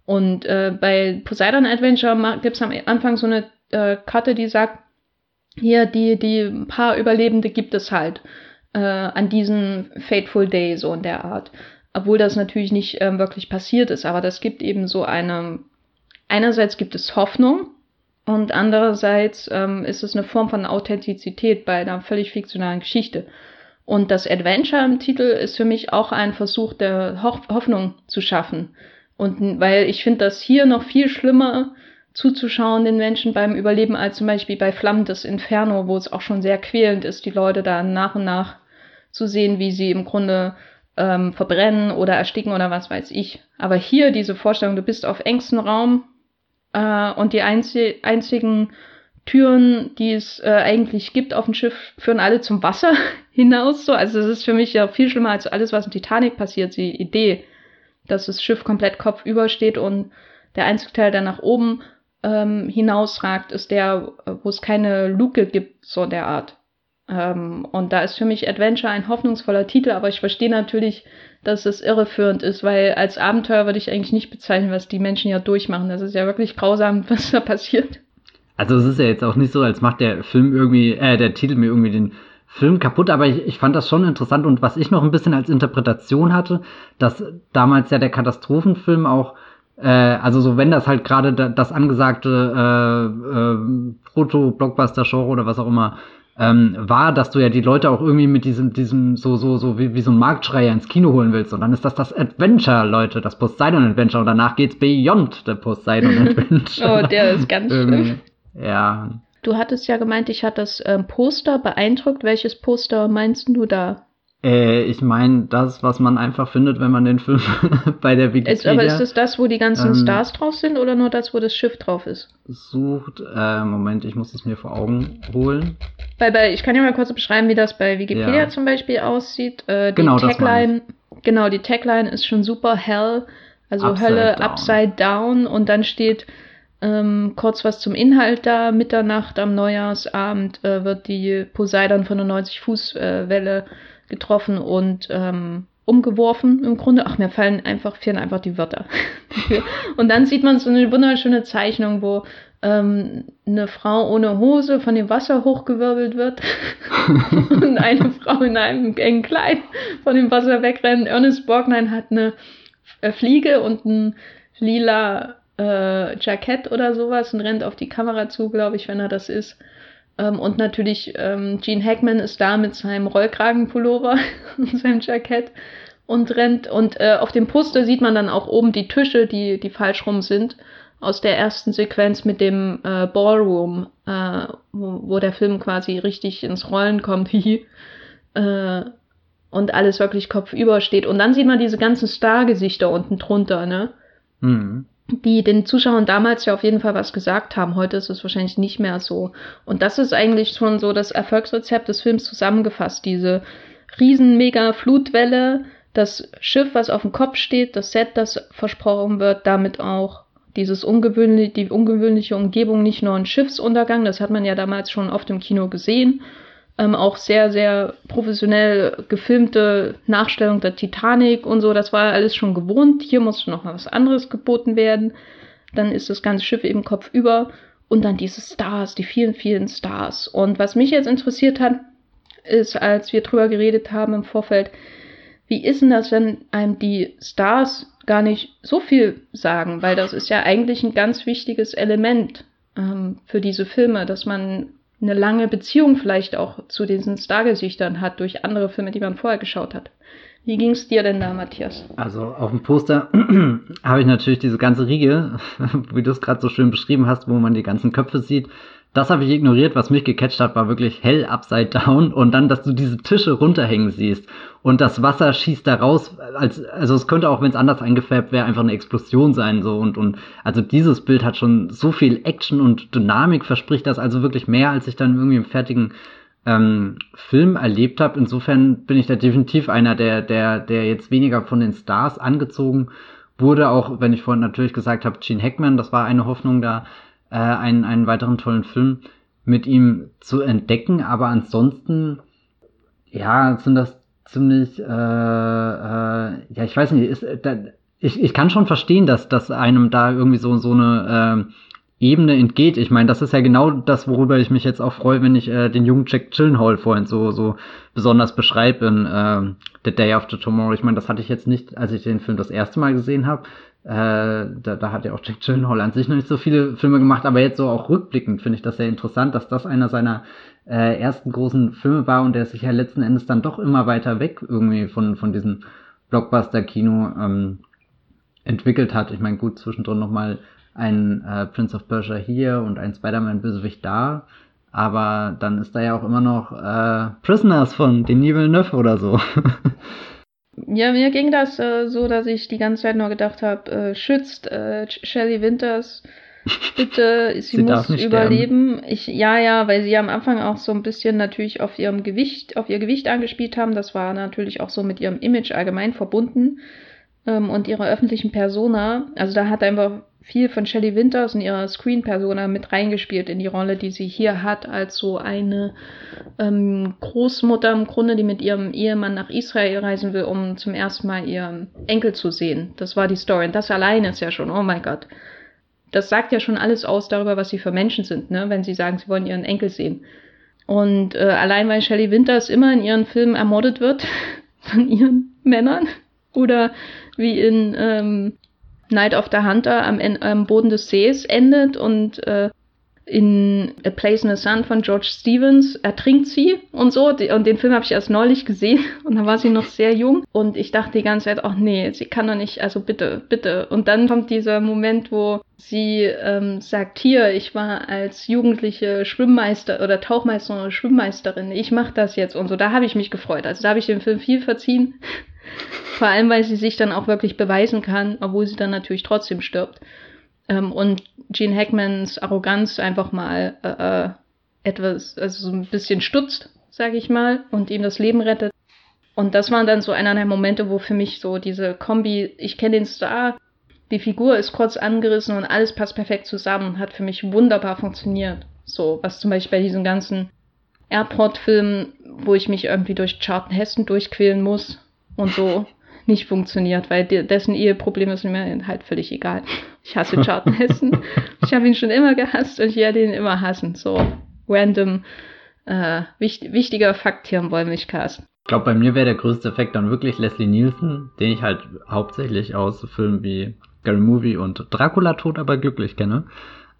Und äh, bei Poseidon Adventure gibt es am Anfang so eine äh, Karte, die sagt, hier, die, die paar Überlebende gibt es halt äh, an diesem Fateful Day, so in der Art obwohl das natürlich nicht ähm, wirklich passiert ist. Aber das gibt eben so eine, einerseits gibt es Hoffnung und andererseits ähm, ist es eine Form von Authentizität bei einer völlig fiktionalen Geschichte. Und das Adventure im Titel ist für mich auch ein Versuch der Ho Hoffnung zu schaffen. Und weil ich finde das hier noch viel schlimmer zuzuschauen den Menschen beim Überleben als zum Beispiel bei Flammendes Inferno, wo es auch schon sehr quälend ist, die Leute da nach und nach zu sehen, wie sie im Grunde ähm, verbrennen oder ersticken oder was weiß ich. Aber hier diese Vorstellung, du bist auf engstem Raum äh, und die einzi einzigen Türen, die es äh, eigentlich gibt auf dem Schiff, führen alle zum Wasser hinaus. So. Also es ist für mich ja viel schlimmer als alles, was in Titanic passiert. Die Idee, dass das Schiff komplett kopfüber steht und der einzige Teil, der nach oben ähm, hinausragt, ist der, wo es keine Luke gibt, so der Art. Ähm, und da ist für mich Adventure ein hoffnungsvoller Titel, aber ich verstehe natürlich, dass es irreführend ist, weil als Abenteuer würde ich eigentlich nicht bezeichnen, was die Menschen ja durchmachen. Das ist ja wirklich grausam, was da passiert. Also es ist ja jetzt auch nicht so, als macht der Film irgendwie, äh, der Titel mir irgendwie den Film kaputt, aber ich, ich fand das schon interessant und was ich noch ein bisschen als Interpretation hatte, dass damals ja der Katastrophenfilm auch äh, also so wenn das halt gerade das angesagte äh, äh, Proto-Blockbuster-Genre oder was auch immer ähm, war, dass du ja die Leute auch irgendwie mit diesem, diesem so, so, so wie, wie so ein Marktschreier ins Kino holen willst. Und dann ist das das Adventure, Leute, das Poseidon Adventure. Und danach geht's Beyond the Poseidon Adventure. oh, der ist ganz schlimm. Ja. Du hattest ja gemeint, ich hatte das ähm, Poster beeindruckt. Welches Poster meinst du da? Äh, ich meine, das, was man einfach findet, wenn man den Film bei der Wikipedia... Ist, aber ist das das, wo die ganzen ähm, Stars drauf sind oder nur das, wo das Schiff drauf ist? Sucht, äh, Moment, ich muss es mir vor Augen holen. Weil bei, ich kann ja mal kurz beschreiben, wie das bei Wikipedia ja. zum Beispiel aussieht. Äh, die genau, Tagline, genau, die Tagline ist schon super hell, also upside Hölle down. upside down und dann steht ähm, kurz was zum Inhalt da. Mitternacht am Neujahrsabend äh, wird die Poseidon von der 90-Fuß-Welle äh, getroffen und ähm, umgeworfen im Grunde. Ach, mir fallen einfach, fehlen einfach die Wörter. und dann sieht man so eine wunderschöne Zeichnung, wo ähm, eine Frau ohne Hose von dem Wasser hochgewirbelt wird und eine Frau in einem engen Kleid von dem Wasser wegrennt. Ernest Borgnine hat eine äh, Fliege und ein lila äh, Jackett oder sowas und rennt auf die Kamera zu, glaube ich, wenn er das ist. Ähm, und natürlich ähm, Gene Hackman ist da mit seinem Rollkragenpullover und seinem Jackett und rennt. Und äh, auf dem Poster sieht man dann auch oben die Tische, die, die falsch rum sind, aus der ersten Sequenz mit dem äh, Ballroom, äh, wo, wo der Film quasi richtig ins Rollen kommt. äh, und alles wirklich kopfüber steht. Und dann sieht man diese ganzen Stargesichter unten drunter, ne? Mhm die den Zuschauern damals ja auf jeden Fall was gesagt haben. Heute ist es wahrscheinlich nicht mehr so. Und das ist eigentlich schon so das Erfolgsrezept des Films zusammengefasst. Diese riesen mega Flutwelle, das Schiff, was auf dem Kopf steht, das Set, das versprochen wird, damit auch dieses ungewöhnliche, die ungewöhnliche Umgebung, nicht nur ein Schiffsuntergang, das hat man ja damals schon oft im Kino gesehen, ähm, auch sehr, sehr professionell gefilmte Nachstellung der Titanic und so. Das war alles schon gewohnt. Hier musste noch mal was anderes geboten werden. Dann ist das ganze Schiff eben kopfüber und dann diese Stars, die vielen, vielen Stars. Und was mich jetzt interessiert hat, ist, als wir drüber geredet haben im Vorfeld, wie ist denn das, wenn einem die Stars gar nicht so viel sagen? Weil das ist ja eigentlich ein ganz wichtiges Element ähm, für diese Filme, dass man eine lange Beziehung vielleicht auch zu diesen Stargesichtern hat durch andere Filme, die man vorher geschaut hat. Wie ging es dir denn da, Matthias? Also auf dem Poster habe ich natürlich diese ganze Riege, wie du es gerade so schön beschrieben hast, wo man die ganzen Köpfe sieht. Das habe ich ignoriert. Was mich gecatcht hat, war wirklich hell upside down und dann, dass du diese Tische runterhängen siehst und das Wasser schießt da raus. Als, also es könnte auch, wenn es anders eingefärbt wäre, einfach eine Explosion sein so und und also dieses Bild hat schon so viel Action und Dynamik verspricht das also wirklich mehr, als ich dann irgendwie im fertigen ähm, Film erlebt habe. Insofern bin ich da definitiv einer, der der der jetzt weniger von den Stars angezogen wurde, auch wenn ich vorhin natürlich gesagt habe, Gene Hackman, das war eine Hoffnung da äh, einen, einen weiteren tollen Film mit ihm zu entdecken. Aber ansonsten, ja, sind das ziemlich, äh, äh, ja, ich weiß nicht, ist, da, ich, ich kann schon verstehen, dass, dass einem da irgendwie so, so eine äh, Ebene entgeht. Ich meine, das ist ja genau das, worüber ich mich jetzt auch freue, wenn ich äh, den jungen Jack Chillenhall vorhin so, so besonders beschreibe in äh, The Day After Tomorrow. Ich meine, das hatte ich jetzt nicht, als ich den Film das erste Mal gesehen habe. Äh, da, da hat ja auch Jack Gyllenhaal an sich noch nicht so viele Filme gemacht, aber jetzt so auch rückblickend finde ich das sehr interessant, dass das einer seiner äh, ersten großen Filme war und der sich ja letzten Endes dann doch immer weiter weg irgendwie von, von diesem Blockbuster-Kino ähm, entwickelt hat. Ich meine, gut, zwischendrin nochmal ein äh, Prince of Persia hier und ein Spider-Man-Bösewicht da, aber dann ist da ja auch immer noch äh, Prisoners von Denis Villeneuve oder so. Ja, mir ging das äh, so, dass ich die ganze Zeit nur gedacht habe, äh, schützt äh, Shelley Winters, bitte, sie, sie muss überleben. Ich, ja, ja, weil sie am Anfang auch so ein bisschen natürlich auf ihrem Gewicht, auf ihr Gewicht angespielt haben. Das war natürlich auch so mit ihrem Image allgemein verbunden ähm, und ihrer öffentlichen Persona. Also da hat einfach viel von Shelley Winters und ihrer Screen-Persona mit reingespielt in die Rolle, die sie hier hat, als so eine ähm, Großmutter im Grunde, die mit ihrem Ehemann nach Israel reisen will, um zum ersten Mal ihren Enkel zu sehen. Das war die Story. Und das allein ist ja schon, oh mein Gott. Das sagt ja schon alles aus darüber, was sie für Menschen sind, ne? wenn sie sagen, sie wollen ihren Enkel sehen. Und äh, allein weil Shelley Winters immer in ihren Filmen ermordet wird von ihren Männern oder wie in ähm, Night of the Hunter am, am Boden des Sees endet und äh, in A Place in the Sun von George Stevens ertrinkt sie und so. Und den Film habe ich erst neulich gesehen und da war sie noch sehr jung. Und ich dachte die ganze Zeit, ach nee, sie kann doch nicht, also bitte, bitte. Und dann kommt dieser Moment, wo sie ähm, sagt, hier, ich war als jugendliche Schwimmmeister oder Tauchmeister oder Schwimmmeisterin, ich mache das jetzt und so. Da habe ich mich gefreut. Also da habe ich dem Film viel verziehen. Vor allem, weil sie sich dann auch wirklich beweisen kann, obwohl sie dann natürlich trotzdem stirbt. Ähm, und Gene Hackmans Arroganz einfach mal äh, äh, etwas, also so ein bisschen stutzt, sage ich mal, und ihm das Leben rettet. Und das waren dann so einer der Momente, wo für mich so diese Kombi, ich kenne den Star, die Figur ist kurz angerissen und alles passt perfekt zusammen, hat für mich wunderbar funktioniert. So, was zum Beispiel bei diesen ganzen Airport-Filmen, wo ich mich irgendwie durch Charlton Heston durchquälen muss und so, nicht funktioniert, weil dessen Eheprobleme sind mir halt völlig egal. Ich hasse Charlton Heston. Ich habe ihn schon immer gehasst und ich werde ihn immer hassen. So random, äh, wichtig, wichtiger Fakt hier im Wollmilchcast. Ich glaube, bei mir wäre der größte Effekt dann wirklich Leslie Nielsen, den ich halt hauptsächlich aus Filmen wie Scary Movie und Dracula tot aber glücklich kenne.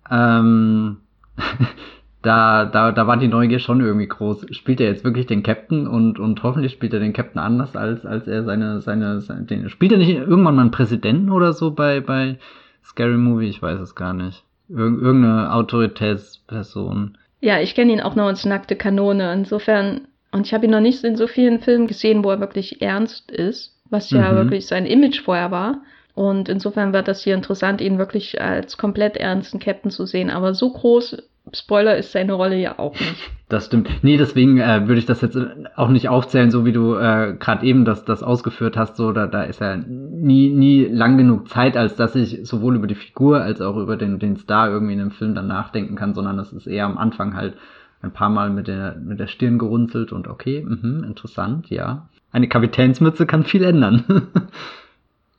Ähm, da, da, da war die Neugier schon irgendwie groß. Spielt er jetzt wirklich den Captain und, und hoffentlich spielt er den Captain anders, als, als er seine, seine, seine den, spielt er nicht irgendwann mal einen Präsidenten oder so bei, bei Scary Movie? Ich weiß es gar nicht. Irg irgendeine Autoritätsperson. Ja, ich kenne ihn auch nur als nackte Kanone. Insofern, und ich habe ihn noch nicht in so vielen Filmen gesehen, wo er wirklich ernst ist, was ja mhm. wirklich sein Image vorher war. Und insofern war das hier interessant, ihn wirklich als komplett ernsten Captain zu sehen. Aber so groß Spoiler ist seine Rolle ja auch nicht. Das stimmt. Nee, deswegen äh, würde ich das jetzt auch nicht aufzählen, so wie du äh, gerade eben das, das ausgeführt hast. So, da, da ist ja nie, nie lang genug Zeit, als dass ich sowohl über die Figur als auch über den, den Star irgendwie in einem Film dann nachdenken kann, sondern das ist eher am Anfang halt ein paar Mal mit der, mit der Stirn gerunzelt und okay, mh, interessant, ja. Eine Kapitänsmütze kann viel ändern.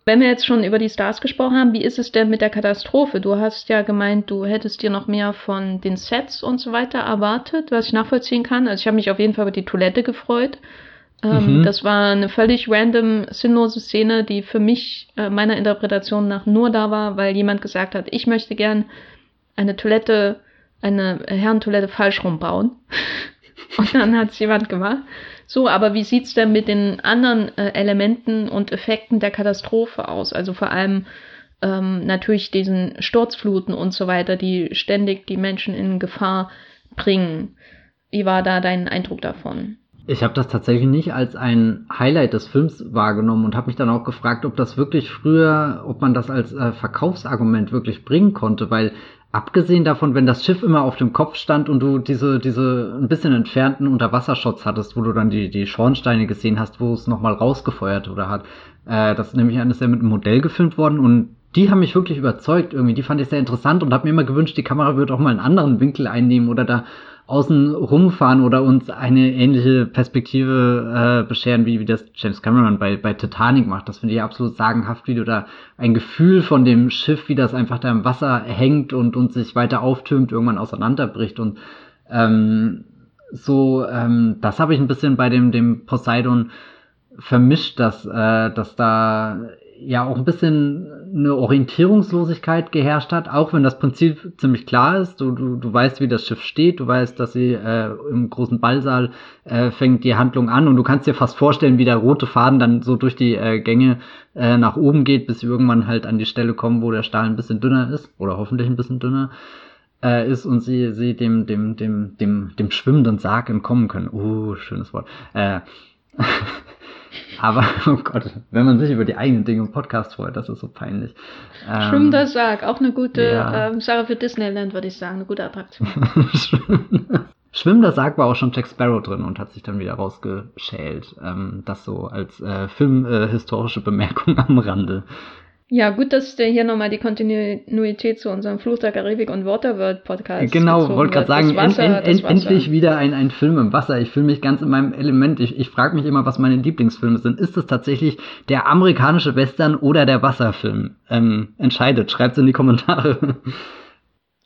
Wenn wir jetzt schon über die Stars gesprochen haben, wie ist es denn mit der Katastrophe? Du hast ja gemeint, du hättest dir noch mehr von den Sets und so weiter erwartet, was ich nachvollziehen kann. Also ich habe mich auf jeden Fall über die Toilette gefreut. Ähm, mhm. Das war eine völlig random, sinnlose Szene, die für mich äh, meiner Interpretation nach nur da war, weil jemand gesagt hat, ich möchte gern eine Toilette, eine Herrentoilette falsch rumbauen. und dann hat es jemand gemacht. So, aber wie sieht's denn mit den anderen äh, Elementen und Effekten der Katastrophe aus? Also vor allem ähm, natürlich diesen Sturzfluten und so weiter, die ständig die Menschen in Gefahr bringen. Wie war da dein Eindruck davon? Ich habe das tatsächlich nicht als ein Highlight des Films wahrgenommen und habe mich dann auch gefragt, ob das wirklich früher, ob man das als äh, Verkaufsargument wirklich bringen konnte, weil Abgesehen davon, wenn das Schiff immer auf dem Kopf stand und du diese, diese ein bisschen entfernten Unterwassershots hattest, wo du dann die, die Schornsteine gesehen hast, wo es nochmal rausgefeuert oder hat, äh, das nämlich an ist mit einem Modell gefilmt worden und die haben mich wirklich überzeugt irgendwie. Die fand ich sehr interessant und habe mir immer gewünscht, die Kamera würde auch mal einen anderen Winkel einnehmen oder da außen rumfahren oder uns eine ähnliche Perspektive äh, bescheren, wie, wie das James Cameron bei, bei Titanic macht. Das finde ich absolut sagenhaft, wie du da ein Gefühl von dem Schiff, wie das einfach da im Wasser hängt und, und sich weiter auftürmt, irgendwann auseinanderbricht. Und ähm, so, ähm, das habe ich ein bisschen bei dem, dem Poseidon vermischt, dass, äh, dass da ja auch ein bisschen eine Orientierungslosigkeit geherrscht hat, auch wenn das Prinzip ziemlich klar ist. Du, du, du weißt, wie das Schiff steht, du weißt, dass sie äh, im großen Ballsaal äh, fängt die Handlung an und du kannst dir fast vorstellen, wie der rote Faden dann so durch die äh, Gänge äh, nach oben geht, bis sie irgendwann halt an die Stelle kommen, wo der Stahl ein bisschen dünner ist oder hoffentlich ein bisschen dünner äh, ist und sie, sie dem, dem, dem, dem, dem schwimmenden Sarg entkommen können. Uh, schönes Wort. Äh, Aber, oh Gott, wenn man sich über die eigenen Dinge im Podcast freut, das ist so peinlich. Ähm, Schwimmender Sarg, auch eine gute ja. ähm, Sache für Disneyland, würde ich sagen, eine gute Attraktion. Schwimmender Sarg war auch schon Jack Sparrow drin und hat sich dann wieder rausgeschält. Ähm, das so als äh, filmhistorische äh, Bemerkung am Rande. Ja, gut, dass der hier nochmal die Kontinuität zu unserem Fluch der Karibik und Waterworld Podcast. Genau, wollte gerade sagen, Wasser, en, en, endlich wieder ein, ein Film im Wasser. Ich fühle mich ganz in meinem Element. Ich, ich frage mich immer, was meine Lieblingsfilme sind. Ist es tatsächlich der amerikanische Western oder der Wasserfilm? Ähm, entscheidet, schreibt es in die Kommentare.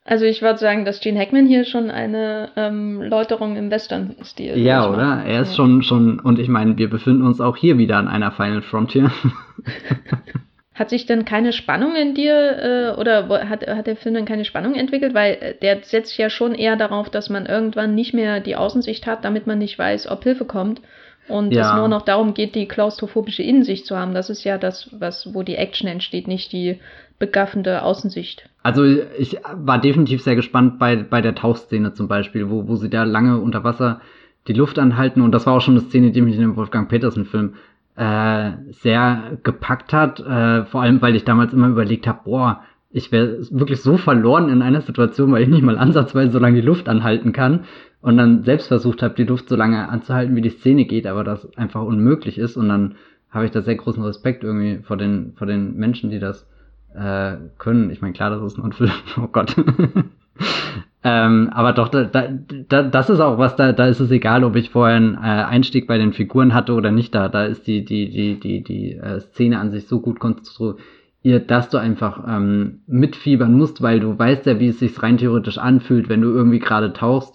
Also ich würde sagen, dass Gene Hackman hier schon eine ähm, Läuterung im Western-Stil. Ja, oder? Er ist ja. schon, schon, und ich meine, wir befinden uns auch hier wieder an einer Final Frontier. Hat sich denn keine Spannung in dir äh, oder hat, hat der Film dann keine Spannung entwickelt? Weil äh, der setzt ja schon eher darauf, dass man irgendwann nicht mehr die Außensicht hat, damit man nicht weiß, ob Hilfe kommt. Und ja. es nur noch darum geht, die klaustrophobische Innensicht zu haben. Das ist ja das, was, wo die Action entsteht, nicht die begaffende Außensicht. Also ich war definitiv sehr gespannt bei, bei der Tauchszene zum Beispiel, wo, wo sie da lange unter Wasser die Luft anhalten. Und das war auch schon eine Szene, die mich in dem Wolfgang Petersen-Film äh, sehr gepackt hat. Äh, vor allem, weil ich damals immer überlegt habe, boah, ich wäre wirklich so verloren in einer Situation, weil ich nicht mal ansatzweise so lange die Luft anhalten kann. Und dann selbst versucht habe, die Luft so lange anzuhalten, wie die Szene geht, aber das einfach unmöglich ist. Und dann habe ich da sehr großen Respekt irgendwie vor den, vor den Menschen, die das äh, können. Ich meine, klar, das ist ein Film. Oh Gott. Ähm, aber doch, da, da, das ist auch was, da, da ist es egal, ob ich vorher einen äh, Einstieg bei den Figuren hatte oder nicht. Da, da ist die, die, die, die, die äh, Szene an sich so gut konstruiert, dass du einfach ähm, mitfiebern musst, weil du weißt ja, wie es sich rein theoretisch anfühlt, wenn du irgendwie gerade tauchst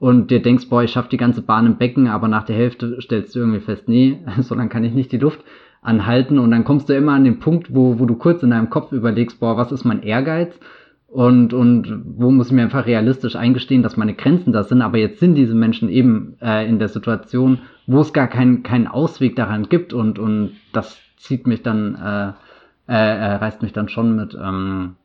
und dir denkst, boah, ich schaff die ganze Bahn im Becken, aber nach der Hälfte stellst du irgendwie fest, nee, so dann kann ich nicht die Luft anhalten und dann kommst du immer an den Punkt, wo, wo du kurz in deinem Kopf überlegst, boah, was ist mein Ehrgeiz? Und, und wo muss ich mir einfach realistisch eingestehen, dass meine Grenzen da sind. Aber jetzt sind diese Menschen eben äh, in der Situation, wo es gar keinen keinen Ausweg daran gibt und, und das zieht mich dann, äh, äh, äh, reißt mich dann schon mit. Ähm,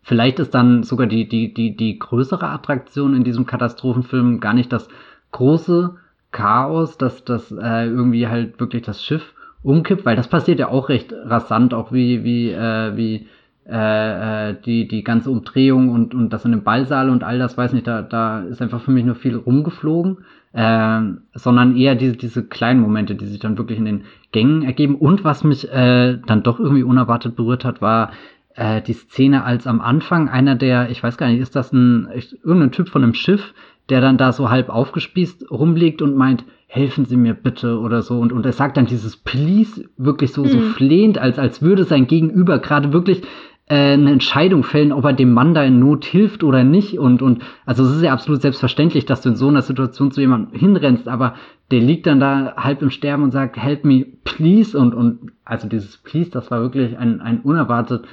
vielleicht ist dann sogar die, die, die, die größere Attraktion in diesem Katastrophenfilm gar nicht das große Chaos, dass das äh, irgendwie halt wirklich das Schiff umkippt, weil das passiert ja auch recht rasant, auch wie, wie, äh, wie äh, äh, die, die ganze Umdrehung und, und das in dem Ballsaal und all das, weiß nicht, da, da ist einfach für mich nur viel rumgeflogen, äh, sondern eher diese, diese kleinen Momente, die sich dann wirklich in den Gängen ergeben. Und was mich äh, dann doch irgendwie unerwartet berührt hat, war äh, die Szene, als am Anfang einer der, ich weiß gar nicht, ist das ein, irgendein Typ von einem Schiff, der dann da so halb aufgespießt rumliegt und meint, helfen Sie mir bitte oder so. Und, und er sagt dann dieses Please wirklich so, mhm. so flehend, als, als würde sein Gegenüber gerade wirklich eine Entscheidung fällen, ob er dem Mann da in Not hilft oder nicht. Und, und also es ist ja absolut selbstverständlich, dass du in so einer Situation zu jemandem hinrennst, aber der liegt dann da halb im Sterben und sagt, help me, please. Und, und also dieses Please, das war wirklich ein, ein unerwartet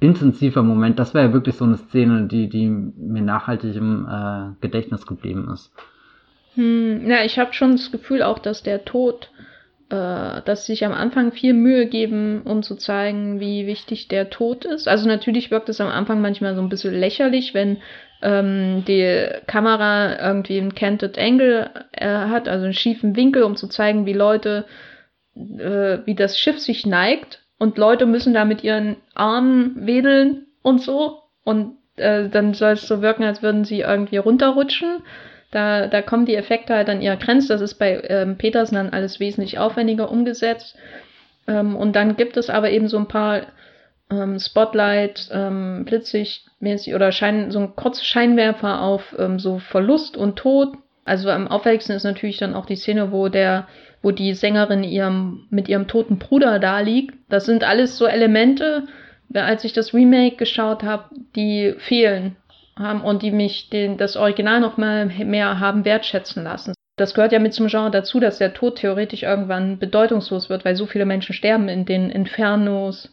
intensiver Moment. Das wäre ja wirklich so eine Szene, die, die mir nachhaltig im äh, Gedächtnis geblieben ist. Hm, ja, ich habe schon das Gefühl auch, dass der Tod äh, dass sie sich am Anfang viel Mühe geben, um zu zeigen, wie wichtig der Tod ist. Also natürlich wirkt es am Anfang manchmal so ein bisschen lächerlich, wenn ähm, die Kamera irgendwie einen Canted Angle äh, hat, also einen schiefen Winkel, um zu zeigen, wie Leute, äh, wie das Schiff sich neigt und Leute müssen da mit ihren Armen wedeln und so und äh, dann soll es so wirken, als würden sie irgendwie runterrutschen. Da, da kommen die Effekte halt an ihre Grenze. Das ist bei ähm, Petersen dann alles wesentlich aufwendiger umgesetzt. Ähm, und dann gibt es aber eben so ein paar ähm, Spotlight, ähm, Blitzsicht-mäßig oder Schein, so ein kurzer Scheinwerfer auf ähm, so Verlust und Tod. Also am auffälligsten ist natürlich dann auch die Szene, wo der, wo die Sängerin ihrem, mit ihrem toten Bruder da liegt. Das sind alles so Elemente, als ich das Remake geschaut habe, die fehlen haben und die mich den, das Original noch mal mehr haben wertschätzen lassen. Das gehört ja mit zum Genre dazu, dass der Tod theoretisch irgendwann bedeutungslos wird, weil so viele Menschen sterben in den Infernos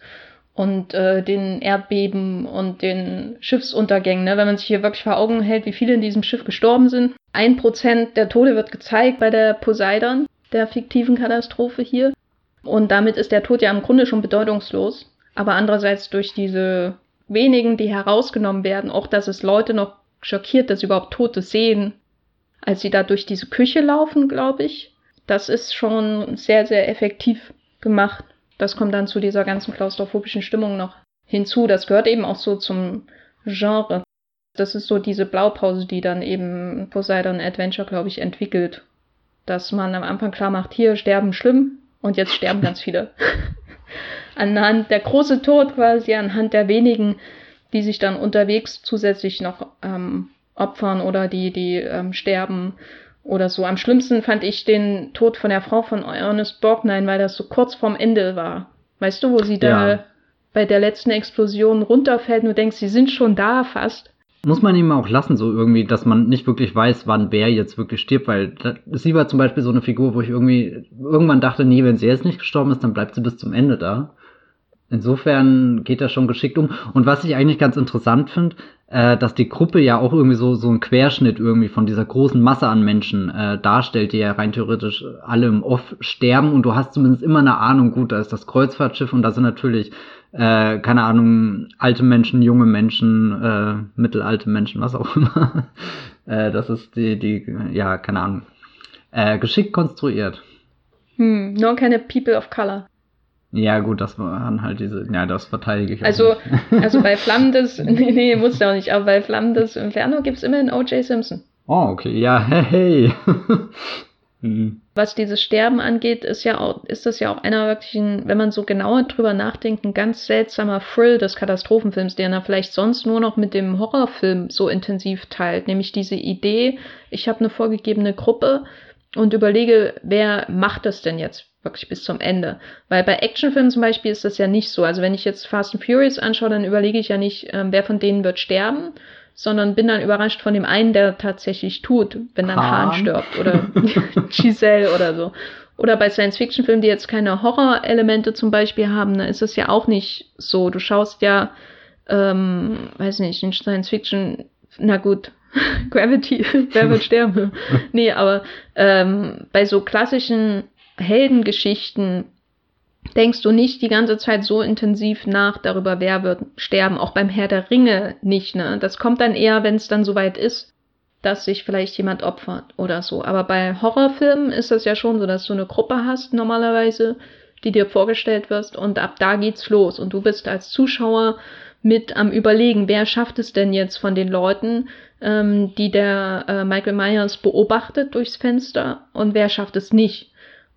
und äh, den Erdbeben und den Schiffsuntergängen. Ne? Wenn man sich hier wirklich vor Augen hält, wie viele in diesem Schiff gestorben sind. Ein Prozent der Tode wird gezeigt bei der Poseidon, der fiktiven Katastrophe hier. Und damit ist der Tod ja im Grunde schon bedeutungslos. Aber andererseits durch diese wenigen, die herausgenommen werden, auch dass es Leute noch schockiert, dass sie überhaupt Tote sehen, als sie da durch diese Küche laufen, glaube ich. Das ist schon sehr, sehr effektiv gemacht. Das kommt dann zu dieser ganzen klaustrophobischen Stimmung noch hinzu. Das gehört eben auch so zum Genre. Das ist so diese Blaupause, die dann eben Poseidon Adventure, glaube ich, entwickelt. Dass man am Anfang klar macht, hier sterben schlimm und jetzt sterben ganz viele. Anhand der große Tod quasi, anhand der wenigen, die sich dann unterwegs zusätzlich noch ähm, opfern oder die, die ähm, sterben oder so. Am schlimmsten fand ich den Tod von der Frau von Ernest Borgnine, weil das so kurz vorm Ende war. Weißt du, wo sie da ja. bei der letzten Explosion runterfällt und du denkst, sie sind schon da fast. Muss man ihm auch lassen, so irgendwie, dass man nicht wirklich weiß, wann wer jetzt wirklich stirbt, weil sie war zum Beispiel so eine Figur, wo ich irgendwie irgendwann dachte, nee, wenn sie jetzt nicht gestorben ist, dann bleibt sie bis zum Ende da. Insofern geht das schon geschickt um. Und was ich eigentlich ganz interessant finde, äh, dass die Gruppe ja auch irgendwie so, so ein Querschnitt irgendwie von dieser großen Masse an Menschen äh, darstellt, die ja rein theoretisch alle im Off sterben und du hast zumindest immer eine Ahnung, gut, da ist das Kreuzfahrtschiff und da sind natürlich, äh, keine Ahnung, alte Menschen, junge Menschen, äh, mittelalte Menschen, was auch immer. äh, das ist die, die, ja, keine Ahnung, äh, geschickt konstruiert. Hm, nur keine People of Color. Ja, gut, das waren halt diese, ja, das verteidige ich also. Also bei Flammendes, nee, nee, muss ja auch nicht, aber bei Flammendes Inferno gibt es immerhin O.J. Simpson. Oh, okay, ja, hey, hey. Mhm. Was dieses Sterben angeht, ist ja auch, ist das ja auch einer wirklichen, wenn man so genauer drüber nachdenkt, ein ganz seltsamer Thrill des Katastrophenfilms, den er vielleicht sonst nur noch mit dem Horrorfilm so intensiv teilt, nämlich diese Idee, ich habe eine vorgegebene Gruppe und überlege, wer macht das denn jetzt? wirklich bis zum Ende. Weil bei Actionfilmen zum Beispiel ist das ja nicht so. Also wenn ich jetzt Fast and Furious anschaue, dann überlege ich ja nicht, ähm, wer von denen wird sterben, sondern bin dann überrascht von dem einen, der tatsächlich tut, wenn dann Han, Han stirbt oder Giselle oder so. Oder bei Science-Fiction-Filmen, die jetzt keine Horror-Elemente zum Beispiel haben, da ist es ja auch nicht so. Du schaust ja, ähm, weiß nicht, in Science-Fiction, na gut, Gravity, wer wird sterben? nee, aber ähm, bei so klassischen Heldengeschichten denkst du nicht die ganze Zeit so intensiv nach darüber, wer wird sterben. Auch beim Herr der Ringe nicht. Ne? Das kommt dann eher, wenn es dann soweit ist, dass sich vielleicht jemand opfert oder so. Aber bei Horrorfilmen ist das ja schon so, dass du eine Gruppe hast normalerweise, die dir vorgestellt wirst und ab da geht's los. Und du bist als Zuschauer mit am Überlegen, wer schafft es denn jetzt von den Leuten, ähm, die der äh, Michael Myers beobachtet durchs Fenster und wer schafft es nicht.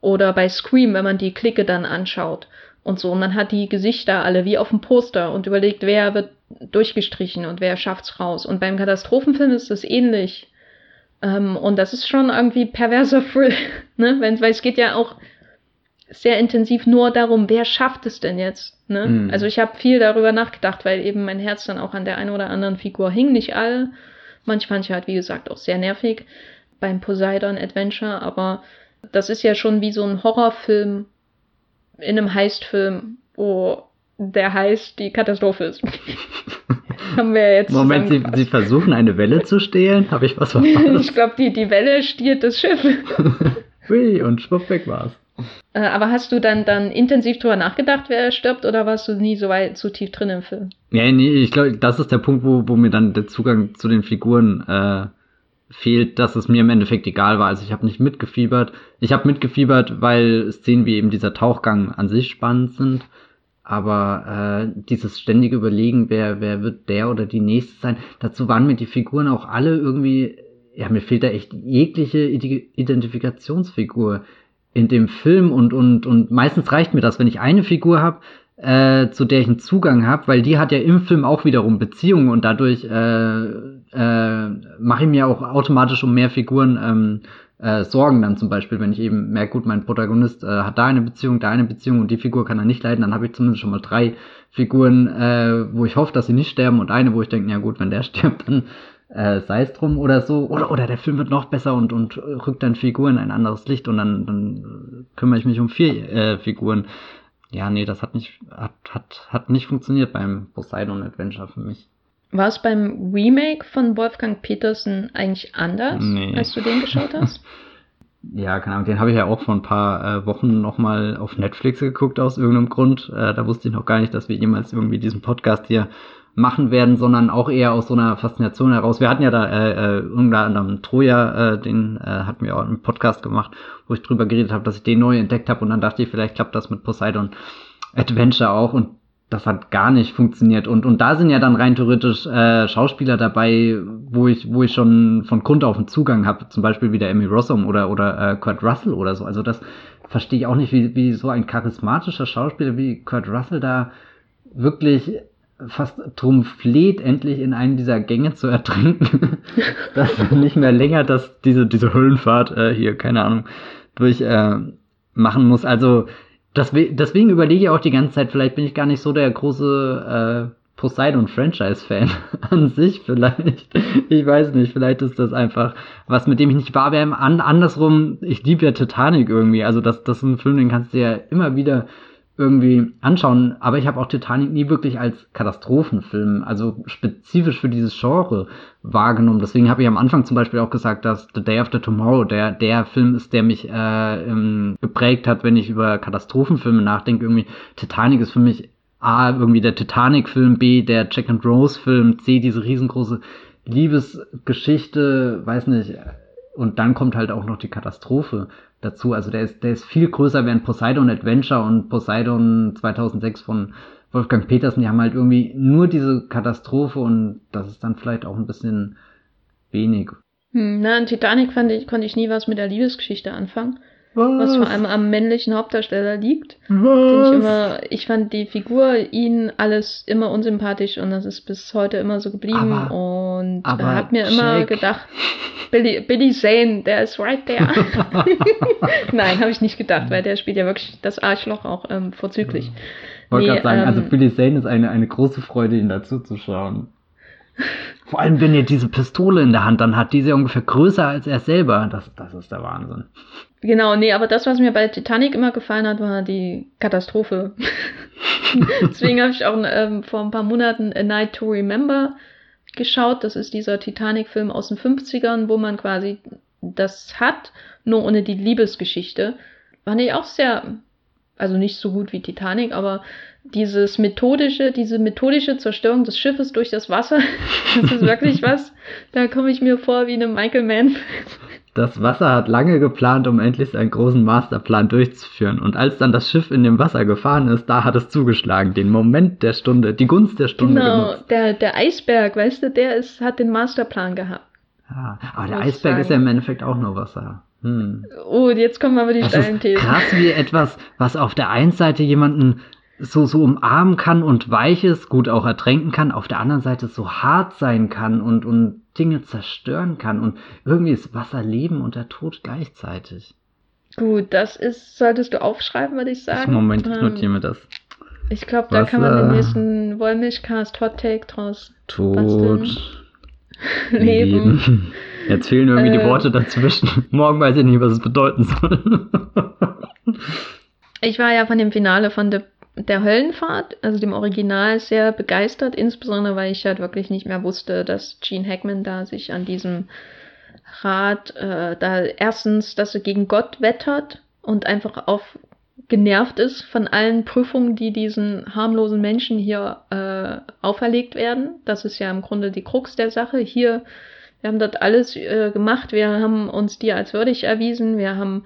Oder bei Scream, wenn man die Clique dann anschaut und so. Und man hat die Gesichter alle wie auf dem Poster und überlegt, wer wird durchgestrichen und wer schafft's raus. Und beim Katastrophenfilm ist es ähnlich. Ähm, und das ist schon irgendwie perverser Thrill, ne? Wenn, weil es geht ja auch sehr intensiv nur darum, wer schafft es denn jetzt? Ne? Mm. Also ich habe viel darüber nachgedacht, weil eben mein Herz dann auch an der einen oder anderen Figur hing, nicht alle. Manche fand ich halt, wie gesagt, auch sehr nervig beim Poseidon Adventure, aber das ist ja schon wie so ein Horrorfilm in einem Heistfilm, wo der Heist die Katastrophe ist. Haben wir jetzt Moment, Sie, Sie, versuchen eine Welle zu stehlen? Habe ich was verpasst? ich glaube, die, die Welle stiert das Schiff. Hui, und schwupp weg war's. Äh, aber hast du dann, dann intensiv drüber nachgedacht, wer stirbt, oder warst du nie so weit, so tief drin im Film? Ja, nee, ich glaube, das ist der Punkt, wo, wo mir dann der Zugang zu den Figuren äh, fehlt, dass es mir im Endeffekt egal war. Also ich habe nicht mitgefiebert. Ich habe mitgefiebert, weil Szenen wie eben dieser Tauchgang an sich spannend sind. Aber äh, dieses ständige Überlegen, wer, wer wird der oder die nächste sein, dazu waren mir die Figuren auch alle irgendwie, ja, mir fehlt da echt jegliche Identifikationsfigur in dem Film und, und, und meistens reicht mir das, wenn ich eine Figur habe, äh, zu der ich einen Zugang habe, weil die hat ja im Film auch wiederum Beziehungen und dadurch äh, äh, mache ich mir auch automatisch um mehr Figuren ähm, äh, Sorgen dann zum Beispiel, wenn ich eben merke, gut, mein Protagonist äh, hat da eine Beziehung, da eine Beziehung und die Figur kann er nicht leiden, dann habe ich zumindest schon mal drei Figuren, äh, wo ich hoffe, dass sie nicht sterben und eine, wo ich denke, ja gut, wenn der stirbt, dann äh, sei es drum oder so. Oder, oder der Film wird noch besser und, und rückt dann Figuren in ein anderes Licht und dann, dann kümmere ich mich um vier äh, Figuren. Ja, nee, das hat nicht, hat, hat, hat nicht funktioniert beim Poseidon Adventure für mich. War es beim Remake von Wolfgang Petersen eigentlich anders, nee. als du den geschaut hast? ja, keine Ahnung, den habe ich ja auch vor ein paar äh, Wochen nochmal auf Netflix geguckt aus irgendeinem Grund. Äh, da wusste ich noch gar nicht, dass wir jemals irgendwie diesen Podcast hier machen werden, sondern auch eher aus so einer Faszination heraus. Wir hatten ja da äh, äh, unter anderem Troja, äh, den äh, hatten wir auch im Podcast gemacht, wo ich drüber geredet habe, dass ich den neu entdeckt habe und dann dachte ich, vielleicht klappt das mit Poseidon Adventure auch und das hat gar nicht funktioniert. Und, und da sind ja dann rein theoretisch äh, Schauspieler dabei, wo ich, wo ich schon von Grund auf einen Zugang habe, zum Beispiel wie der Emmy Rossum oder, oder äh, Kurt Russell oder so. Also das verstehe ich auch nicht, wie, wie so ein charismatischer Schauspieler wie Kurt Russell da wirklich fast drum fleht, endlich in einen dieser Gänge zu ertrinken, dass nicht mehr länger dass diese, diese Höllenfahrt äh, hier, keine Ahnung, durch äh, machen muss. Also deswegen, deswegen überlege ich auch die ganze Zeit, vielleicht bin ich gar nicht so der große äh, Poseidon-Franchise-Fan an sich vielleicht. Ich weiß nicht, vielleicht ist das einfach was, mit dem ich nicht wahr wäre. An, andersrum, ich liebe ja Titanic irgendwie. Also das, das ist ein Film, den kannst du ja immer wieder irgendwie anschauen. Aber ich habe auch Titanic nie wirklich als Katastrophenfilm, also spezifisch für dieses Genre wahrgenommen. Deswegen habe ich am Anfang zum Beispiel auch gesagt, dass The Day After Tomorrow der, der Film ist, der mich äh, ähm, geprägt hat, wenn ich über Katastrophenfilme nachdenke. Irgendwie Titanic ist für mich A, irgendwie der Titanic-Film, B, der Jack and Rose-Film, C, diese riesengroße Liebesgeschichte, weiß nicht. Und dann kommt halt auch noch die Katastrophe dazu. Also der ist, der ist viel größer, während Poseidon Adventure und Poseidon 2006 von Wolfgang Petersen, die haben halt irgendwie nur diese Katastrophe und das ist dann vielleicht auch ein bisschen wenig. Hm, na, in Titanic fand ich, konnte ich nie was mit der Liebesgeschichte anfangen. Was? was vor allem am männlichen Hauptdarsteller liegt. Was? Ich, immer, ich fand die Figur, ihn alles immer unsympathisch und das ist bis heute immer so geblieben. Aber, und aber hat mir immer Jack. gedacht, Billy, Billy Zane, der ist right there. Nein, habe ich nicht gedacht, weil der spielt ja wirklich das Arschloch auch ähm, vorzüglich. Ich wollte nee, gerade sagen, also ähm, also Billy Zane ist eine, eine große Freude, ihn dazu zu schauen. Vor allem, wenn er diese Pistole in der Hand dann hat, die ist ja ungefähr größer als er selber. Das, das ist der Wahnsinn. Genau, nee, aber das, was mir bei Titanic immer gefallen hat, war die Katastrophe. Deswegen habe ich auch ähm, vor ein paar Monaten A Night to Remember geschaut. Das ist dieser Titanic-Film aus den 50ern, wo man quasi das hat, nur ohne die Liebesgeschichte. Fand ich auch sehr, also nicht so gut wie Titanic, aber dieses methodische, diese methodische Zerstörung des Schiffes durch das Wasser, das ist wirklich was. Da komme ich mir vor wie eine Michael Mann. Das Wasser hat lange geplant, um endlich seinen großen Masterplan durchzuführen. Und als dann das Schiff in dem Wasser gefahren ist, da hat es zugeschlagen. Den Moment der Stunde, die Gunst der Stunde. Genau, genutzt. der, der Eisberg, weißt du, der ist, hat den Masterplan gehabt. Ja, aber der Eisberg ist ja im Endeffekt auch nur Wasser. Hm. Oh, jetzt kommen aber die steilen Thesen. Krass, wie etwas, was auf der einen Seite jemanden so, so umarmen kann und weiches, gut auch ertränken kann, auf der anderen Seite so hart sein kann und, und Dinge zerstören kann. Und irgendwie ist Wasser Leben und der Tod gleichzeitig. Gut, das ist, solltest du aufschreiben, würde ich sagen. Moment, ich notiere mir das. Ich glaube, da kann man den nächsten Wollmilchcast Hot Take draus Tod. Basteln. Leben. Leben. Jetzt fehlen irgendwie äh, die Worte dazwischen. Morgen weiß ich nicht, was es bedeuten soll. ich war ja von dem Finale von The der Höllenfahrt, also dem Original, sehr begeistert, insbesondere weil ich halt wirklich nicht mehr wusste, dass Gene Hackman da sich an diesem Rat, äh, da erstens, dass er gegen Gott wettert und einfach auf genervt ist von allen Prüfungen, die diesen harmlosen Menschen hier äh, auferlegt werden. Das ist ja im Grunde die Krux der Sache. Hier, wir haben dort alles äh, gemacht, wir haben uns dir als würdig erwiesen, wir haben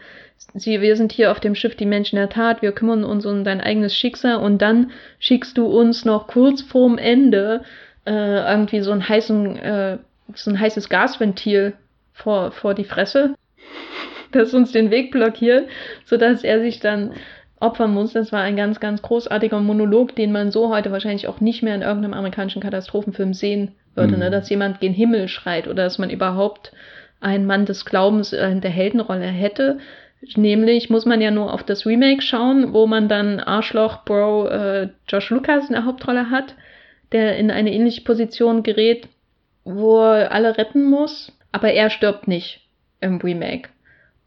sie, wir sind hier auf dem Schiff die Menschen der Tat, wir kümmern uns um dein eigenes Schicksal und dann schickst du uns noch kurz vorm Ende äh, irgendwie so ein heißen, äh, so ein heißes Gasventil vor, vor die Fresse, das uns den Weg blockiert, sodass er sich dann opfern muss. Das war ein ganz, ganz großartiger Monolog, den man so heute wahrscheinlich auch nicht mehr in irgendeinem amerikanischen Katastrophenfilm sehen würde, mhm. ne? dass jemand gen Himmel schreit oder dass man überhaupt einen Mann des Glaubens in der Heldenrolle hätte. Nämlich muss man ja nur auf das Remake schauen, wo man dann Arschloch Bro äh, Josh Lucas in der Hauptrolle hat, der in eine ähnliche Position gerät, wo er alle retten muss, aber er stirbt nicht im Remake.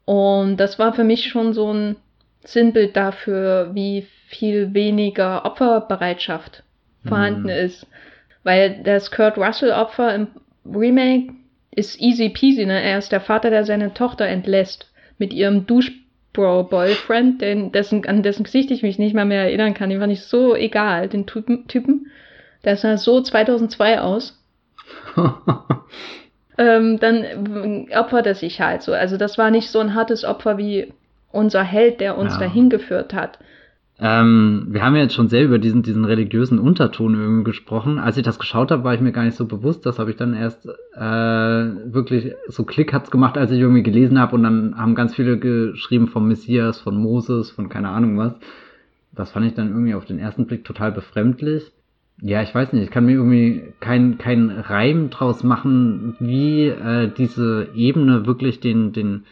Und das war für mich schon so ein Sinnbild dafür, wie viel weniger Opferbereitschaft vorhanden mhm. ist. Weil das Kurt Russell Opfer im Remake ist easy peasy, ne? Er ist der Vater, der seine Tochter entlässt mit ihrem Duschbro-Boyfriend, dessen, an dessen Gesicht ich mich nicht mal mehr erinnern kann. Den fand ich so egal, den Typen. Typen. Der sah so 2002 aus. ähm, dann opfert er sich halt so. Also das war nicht so ein hartes Opfer wie unser Held, der uns ja. dahin geführt hat. Ähm, wir haben ja jetzt schon sehr über diesen, diesen religiösen Unterton irgendwie gesprochen. Als ich das geschaut habe, war ich mir gar nicht so bewusst. Das habe ich dann erst äh, wirklich so Klick hat's gemacht, als ich irgendwie gelesen habe. Und dann haben ganz viele geschrieben vom Messias, von Moses, von keine Ahnung was. Das fand ich dann irgendwie auf den ersten Blick total befremdlich. Ja, ich weiß nicht, ich kann mir irgendwie kein, kein Reim draus machen, wie äh, diese Ebene wirklich den, den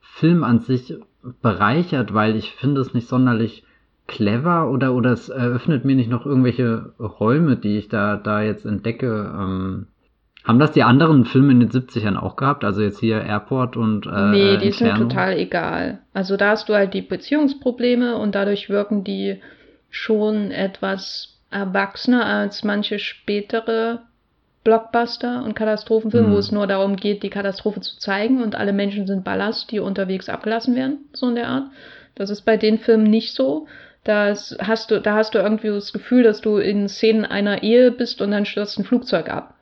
Film an sich bereichert, weil ich finde es nicht sonderlich clever oder, oder es eröffnet mir nicht noch irgendwelche Räume, die ich da, da jetzt entdecke. Ähm, haben das die anderen Filme in den 70ern auch gehabt? Also jetzt hier Airport und äh, Nee, die sind total egal. Also da hast du halt die Beziehungsprobleme und dadurch wirken die schon etwas erwachsener als manche spätere Blockbuster und Katastrophenfilme, mhm. wo es nur darum geht, die Katastrophe zu zeigen und alle Menschen sind Ballast, die unterwegs abgelassen werden, so in der Art. Das ist bei den Filmen nicht so. Das hast du, da hast du irgendwie das Gefühl, dass du in Szenen einer Ehe bist und dann stürzt ein Flugzeug ab.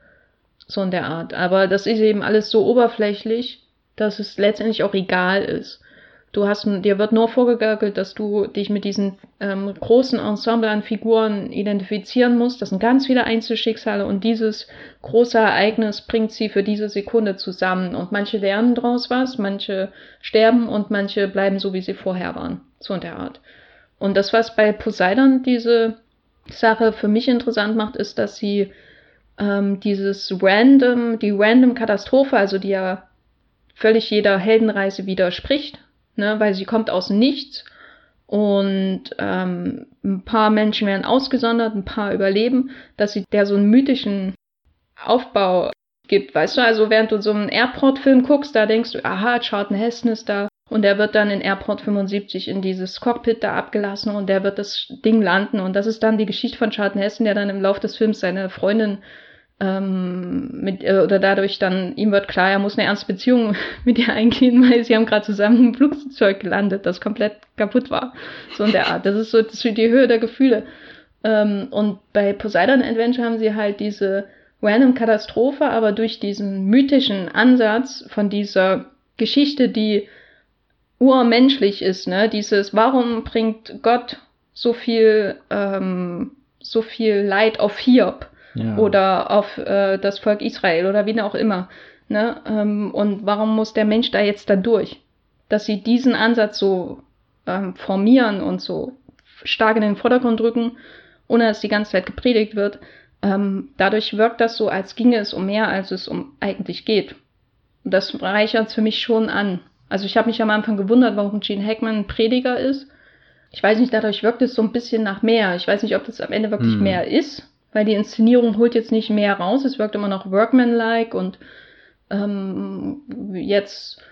So in der Art. Aber das ist eben alles so oberflächlich, dass es letztendlich auch egal ist. Du hast, dir wird nur vorgegaukelt, dass du dich mit diesem ähm, großen Ensemble an Figuren identifizieren musst. Das sind ganz viele Einzelschicksale und dieses große Ereignis bringt sie für diese Sekunde zusammen. Und manche lernen daraus was, manche sterben und manche bleiben so, wie sie vorher waren. So in der Art. Und das, was bei Poseidon diese Sache für mich interessant macht, ist, dass sie ähm, dieses random, die random Katastrophe, also die ja völlig jeder Heldenreise widerspricht, ne, weil sie kommt aus nichts und ähm, ein paar Menschen werden ausgesondert, ein paar überleben, dass sie der so einen mythischen Aufbau gibt, weißt du, also während du so einen Airport-Film guckst, da denkst du, aha, Charlton Heston ist da, und er wird dann in Airport 75 in dieses Cockpit da abgelassen und der wird das Ding landen. Und das ist dann die Geschichte von Charlton Heston, der dann im Laufe des Films seine Freundin ähm, mit, äh, oder dadurch dann, ihm wird klar, er muss eine ernste Beziehung mit ihr eingehen, weil sie haben gerade zusammen im Flugzeug gelandet, das komplett kaputt war. So in der Art. Das ist so das ist die Höhe der Gefühle. Ähm, und bei Poseidon Adventure haben sie halt diese random Katastrophe, aber durch diesen mythischen Ansatz von dieser Geschichte, die urmenschlich ist, ne? Dieses, warum bringt Gott so viel, ähm, so viel Leid auf Hiob ja. oder auf äh, das Volk Israel oder wie auch immer, ne? Ähm, und warum muss der Mensch da jetzt da durch? Dass sie diesen Ansatz so ähm, formieren und so stark in den Vordergrund drücken, ohne dass die ganze Zeit gepredigt wird, ähm, dadurch wirkt das so, als ginge es um mehr, als es um eigentlich geht. Und das reichert es für mich schon an. Also ich habe mich am Anfang gewundert, warum Gene Hackman ein Prediger ist. Ich weiß nicht, dadurch wirkt es so ein bisschen nach mehr. Ich weiß nicht, ob das am Ende wirklich hm. mehr ist, weil die Inszenierung holt jetzt nicht mehr raus. Es wirkt immer noch workmanlike und ähm, jetzt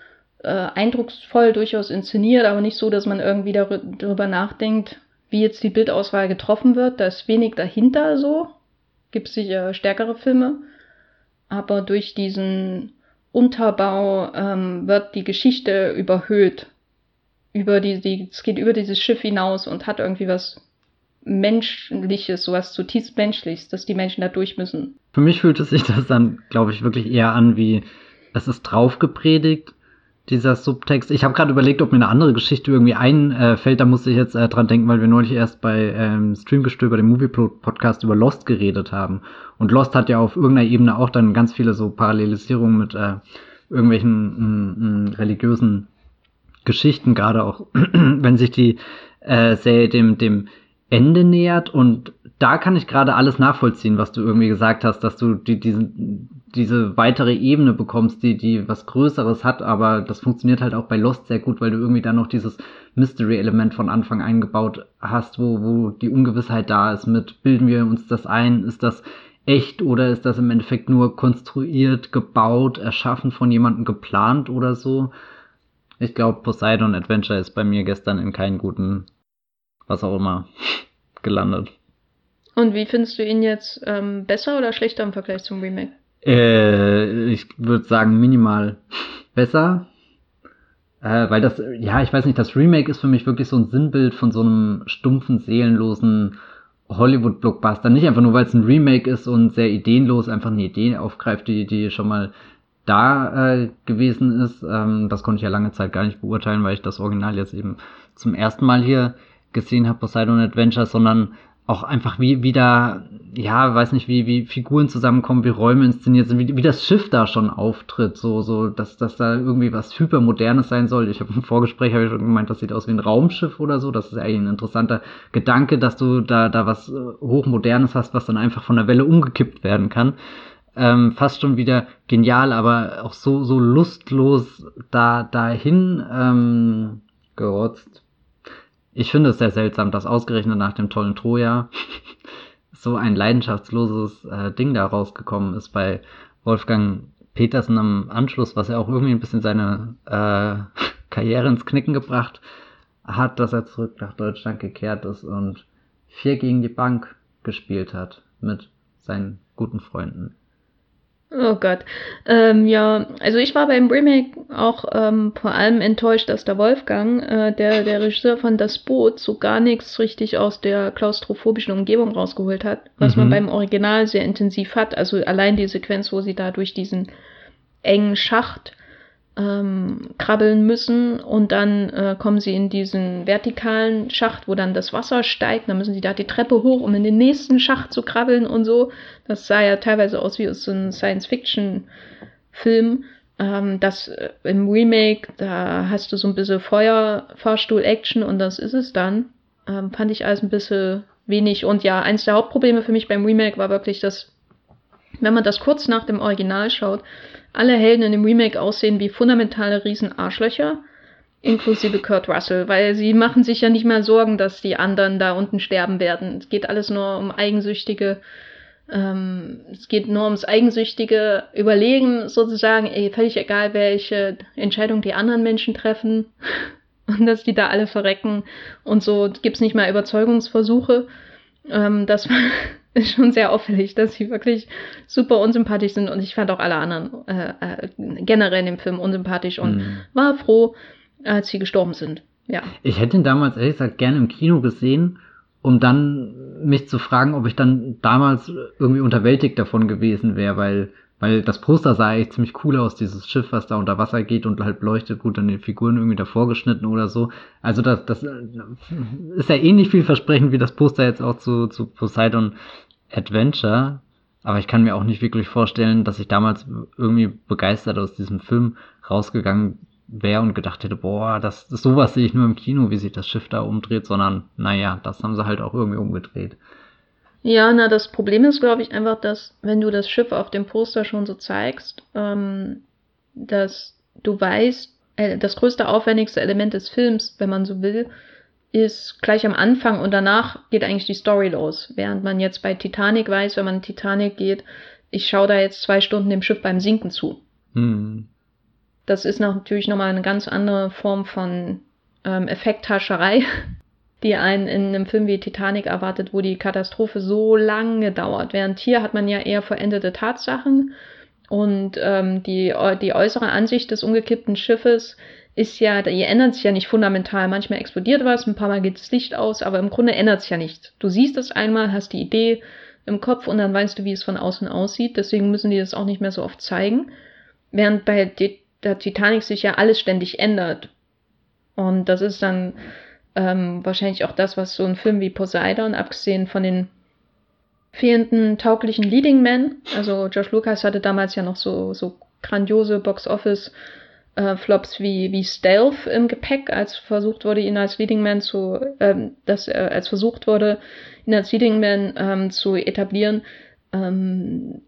äh, eindrucksvoll durchaus inszeniert, aber nicht so, dass man irgendwie darüber nachdenkt, wie jetzt die Bildauswahl getroffen wird. Da ist wenig dahinter so. Gibt sicher stärkere Filme. Aber durch diesen Unterbau ähm, wird die Geschichte überhöht. Über die, die, es geht über dieses Schiff hinaus und hat irgendwie was Menschliches, sowas zutiefst Menschliches, dass die Menschen da durch müssen. Für mich fühlt es sich das dann, glaube ich, wirklich eher an wie, es ist drauf gepredigt dieser Subtext. Ich habe gerade überlegt, ob mir eine andere Geschichte irgendwie einfällt. Da musste ich jetzt äh, dran denken, weil wir neulich erst bei ähm, Streamgestöber, dem Movie-Podcast, über Lost geredet haben. Und Lost hat ja auf irgendeiner Ebene auch dann ganz viele so Parallelisierungen mit äh, irgendwelchen mh, religiösen Geschichten, gerade auch wenn sich die äh, Serie dem, dem Ende nähert. Und da kann ich gerade alles nachvollziehen, was du irgendwie gesagt hast, dass du die, diesen, diese weitere Ebene bekommst, die, die was Größeres hat, aber das funktioniert halt auch bei Lost sehr gut, weil du irgendwie dann noch dieses Mystery-Element von Anfang eingebaut hast, wo, wo die Ungewissheit da ist mit, bilden wir uns das ein, ist das echt oder ist das im Endeffekt nur konstruiert, gebaut, erschaffen von jemandem geplant oder so. Ich glaube, Poseidon Adventure ist bei mir gestern in keinen guten, was auch immer, gelandet. Und wie findest du ihn jetzt ähm, besser oder schlechter im Vergleich zum Remake? Äh, ich würde sagen minimal besser. Äh, weil das, ja, ich weiß nicht, das Remake ist für mich wirklich so ein Sinnbild von so einem stumpfen, seelenlosen Hollywood-Blockbuster. Nicht einfach nur, weil es ein Remake ist und sehr ideenlos einfach eine Idee aufgreift, die, die schon mal da äh, gewesen ist. Ähm, das konnte ich ja lange Zeit gar nicht beurteilen, weil ich das Original jetzt eben zum ersten Mal hier gesehen habe, Poseidon Adventure, sondern auch einfach wie, wie da, ja, weiß nicht, wie, wie Figuren zusammenkommen, wie Räume inszeniert sind, wie, wie das Schiff da schon auftritt, so, so, dass, dass da irgendwie was hypermodernes sein soll. Ich habe im Vorgespräch habe ich schon gemeint, das sieht aus wie ein Raumschiff oder so. Das ist eigentlich ein interessanter Gedanke, dass du da, da was äh, hochmodernes hast, was dann einfach von der Welle umgekippt werden kann. Ähm, fast schon wieder genial, aber auch so, so lustlos da, dahin ähm, gerotzt ich finde es sehr seltsam, dass ausgerechnet nach dem tollen Troja so ein leidenschaftsloses äh, Ding da rausgekommen ist bei Wolfgang Petersen am Anschluss, was ja auch irgendwie ein bisschen seine äh, Karriere ins Knicken gebracht hat, dass er zurück nach Deutschland gekehrt ist und vier gegen die Bank gespielt hat mit seinen guten Freunden. Oh Gott. Ähm, ja, also ich war beim Remake auch ähm, vor allem enttäuscht, dass der Wolfgang, äh, der, der Regisseur von Das Boot, so gar nichts richtig aus der klaustrophobischen Umgebung rausgeholt hat, was mhm. man beim Original sehr intensiv hat. Also allein die Sequenz, wo sie da durch diesen engen Schacht ähm, krabbeln müssen und dann äh, kommen sie in diesen vertikalen Schacht, wo dann das Wasser steigt. Dann müssen sie da die Treppe hoch, um in den nächsten Schacht zu krabbeln und so. Das sah ja teilweise aus wie aus so einem Science-Fiction-Film. Ähm, das äh, im Remake, da hast du so ein bisschen Feuer, Fahrstuhl-Action und das ist es dann. Ähm, fand ich alles ein bisschen wenig. Und ja, eins der Hauptprobleme für mich beim Remake war wirklich, dass, wenn man das kurz nach dem Original schaut, alle Helden in dem Remake aussehen wie fundamentale Riesenarschlöcher, inklusive Kurt Russell, weil sie machen sich ja nicht mehr Sorgen, dass die anderen da unten sterben werden. Es geht alles nur um eigensüchtige, ähm, es geht nur ums eigensüchtige Überlegen sozusagen, ey, völlig egal, welche Entscheidung die anderen Menschen treffen und dass die da alle verrecken und so gibt's nicht mehr Überzeugungsversuche. Ähm, das war ist schon sehr auffällig, dass sie wirklich super unsympathisch sind und ich fand auch alle anderen äh, äh, generell in dem Film unsympathisch und mhm. war froh, als sie gestorben sind. Ja. Ich hätte ihn damals ehrlich gesagt gerne im Kino gesehen, um dann mich zu fragen, ob ich dann damals irgendwie unterwältigt davon gewesen wäre, weil weil das Poster sah eigentlich ziemlich cool aus, dieses Schiff, was da unter Wasser geht und halt leuchtet, gut dann die Figuren irgendwie davor geschnitten oder so. Also das, das äh, ist ja ähnlich vielversprechend wie das Poster jetzt auch zu, zu Poseidon Adventure. Aber ich kann mir auch nicht wirklich vorstellen, dass ich damals irgendwie begeistert aus diesem Film rausgegangen wäre und gedacht hätte, boah, das sowas sehe ich nur im Kino, wie sich das Schiff da umdreht, sondern naja, das haben sie halt auch irgendwie umgedreht. Ja, na, das Problem ist, glaube ich, einfach, dass, wenn du das Schiff auf dem Poster schon so zeigst, ähm, dass du weißt, äh, das größte, aufwendigste Element des Films, wenn man so will, ist gleich am Anfang und danach geht eigentlich die Story los. Während man jetzt bei Titanic weiß, wenn man Titanic geht, ich schaue da jetzt zwei Stunden dem Schiff beim Sinken zu. Hm. Das ist natürlich nochmal eine ganz andere Form von ähm, Effekthascherei, die einen in einem Film wie Titanic erwartet, wo die Katastrophe so lange dauert. Während hier hat man ja eher verendete Tatsachen und ähm, die, die äußere Ansicht des umgekippten Schiffes ist ja, die ändert sich ja nicht fundamental. Manchmal explodiert was, ein paar Mal geht das Licht aus, aber im Grunde ändert sich ja nichts. Du siehst es einmal, hast die Idee im Kopf und dann weißt du, wie es von außen aussieht. Deswegen müssen die das auch nicht mehr so oft zeigen. Während bei der Titanic sich ja alles ständig ändert. Und das ist dann ähm, wahrscheinlich auch das, was so ein Film wie Poseidon, abgesehen von den fehlenden tauglichen Leading Men, also Josh Lucas hatte damals ja noch so, so grandiose Box-Office- äh, wie, wie Stealth im Gepäck, als versucht wurde, ihn als Leading Man zu, ähm, das, äh, als versucht wurde, ihn als Leading Man ähm, zu etablieren. Ähm,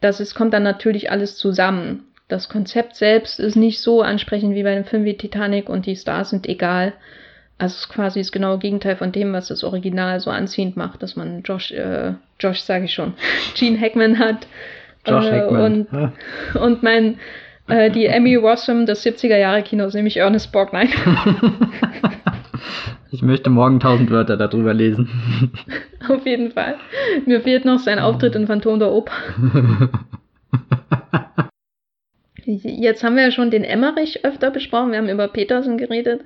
das ist, kommt dann natürlich alles zusammen. Das Konzept selbst ist nicht so ansprechend wie bei einem Film wie Titanic und die Stars sind egal. Also es ist quasi das genaue Gegenteil von dem, was das Original so anziehend macht, dass man Josh, äh, Josh sage ich schon, Gene Hackman hat. Josh äh, Hackman. Und, und mein, äh, die Emmy Rossum des 70er Jahre Kinos, nämlich Ernest Borgnine. ich möchte morgen tausend Wörter darüber lesen. Auf jeden Fall. Mir fehlt noch sein Auftritt in Phantom der Oper. Jetzt haben wir ja schon den Emmerich öfter besprochen. Wir haben über Petersen geredet.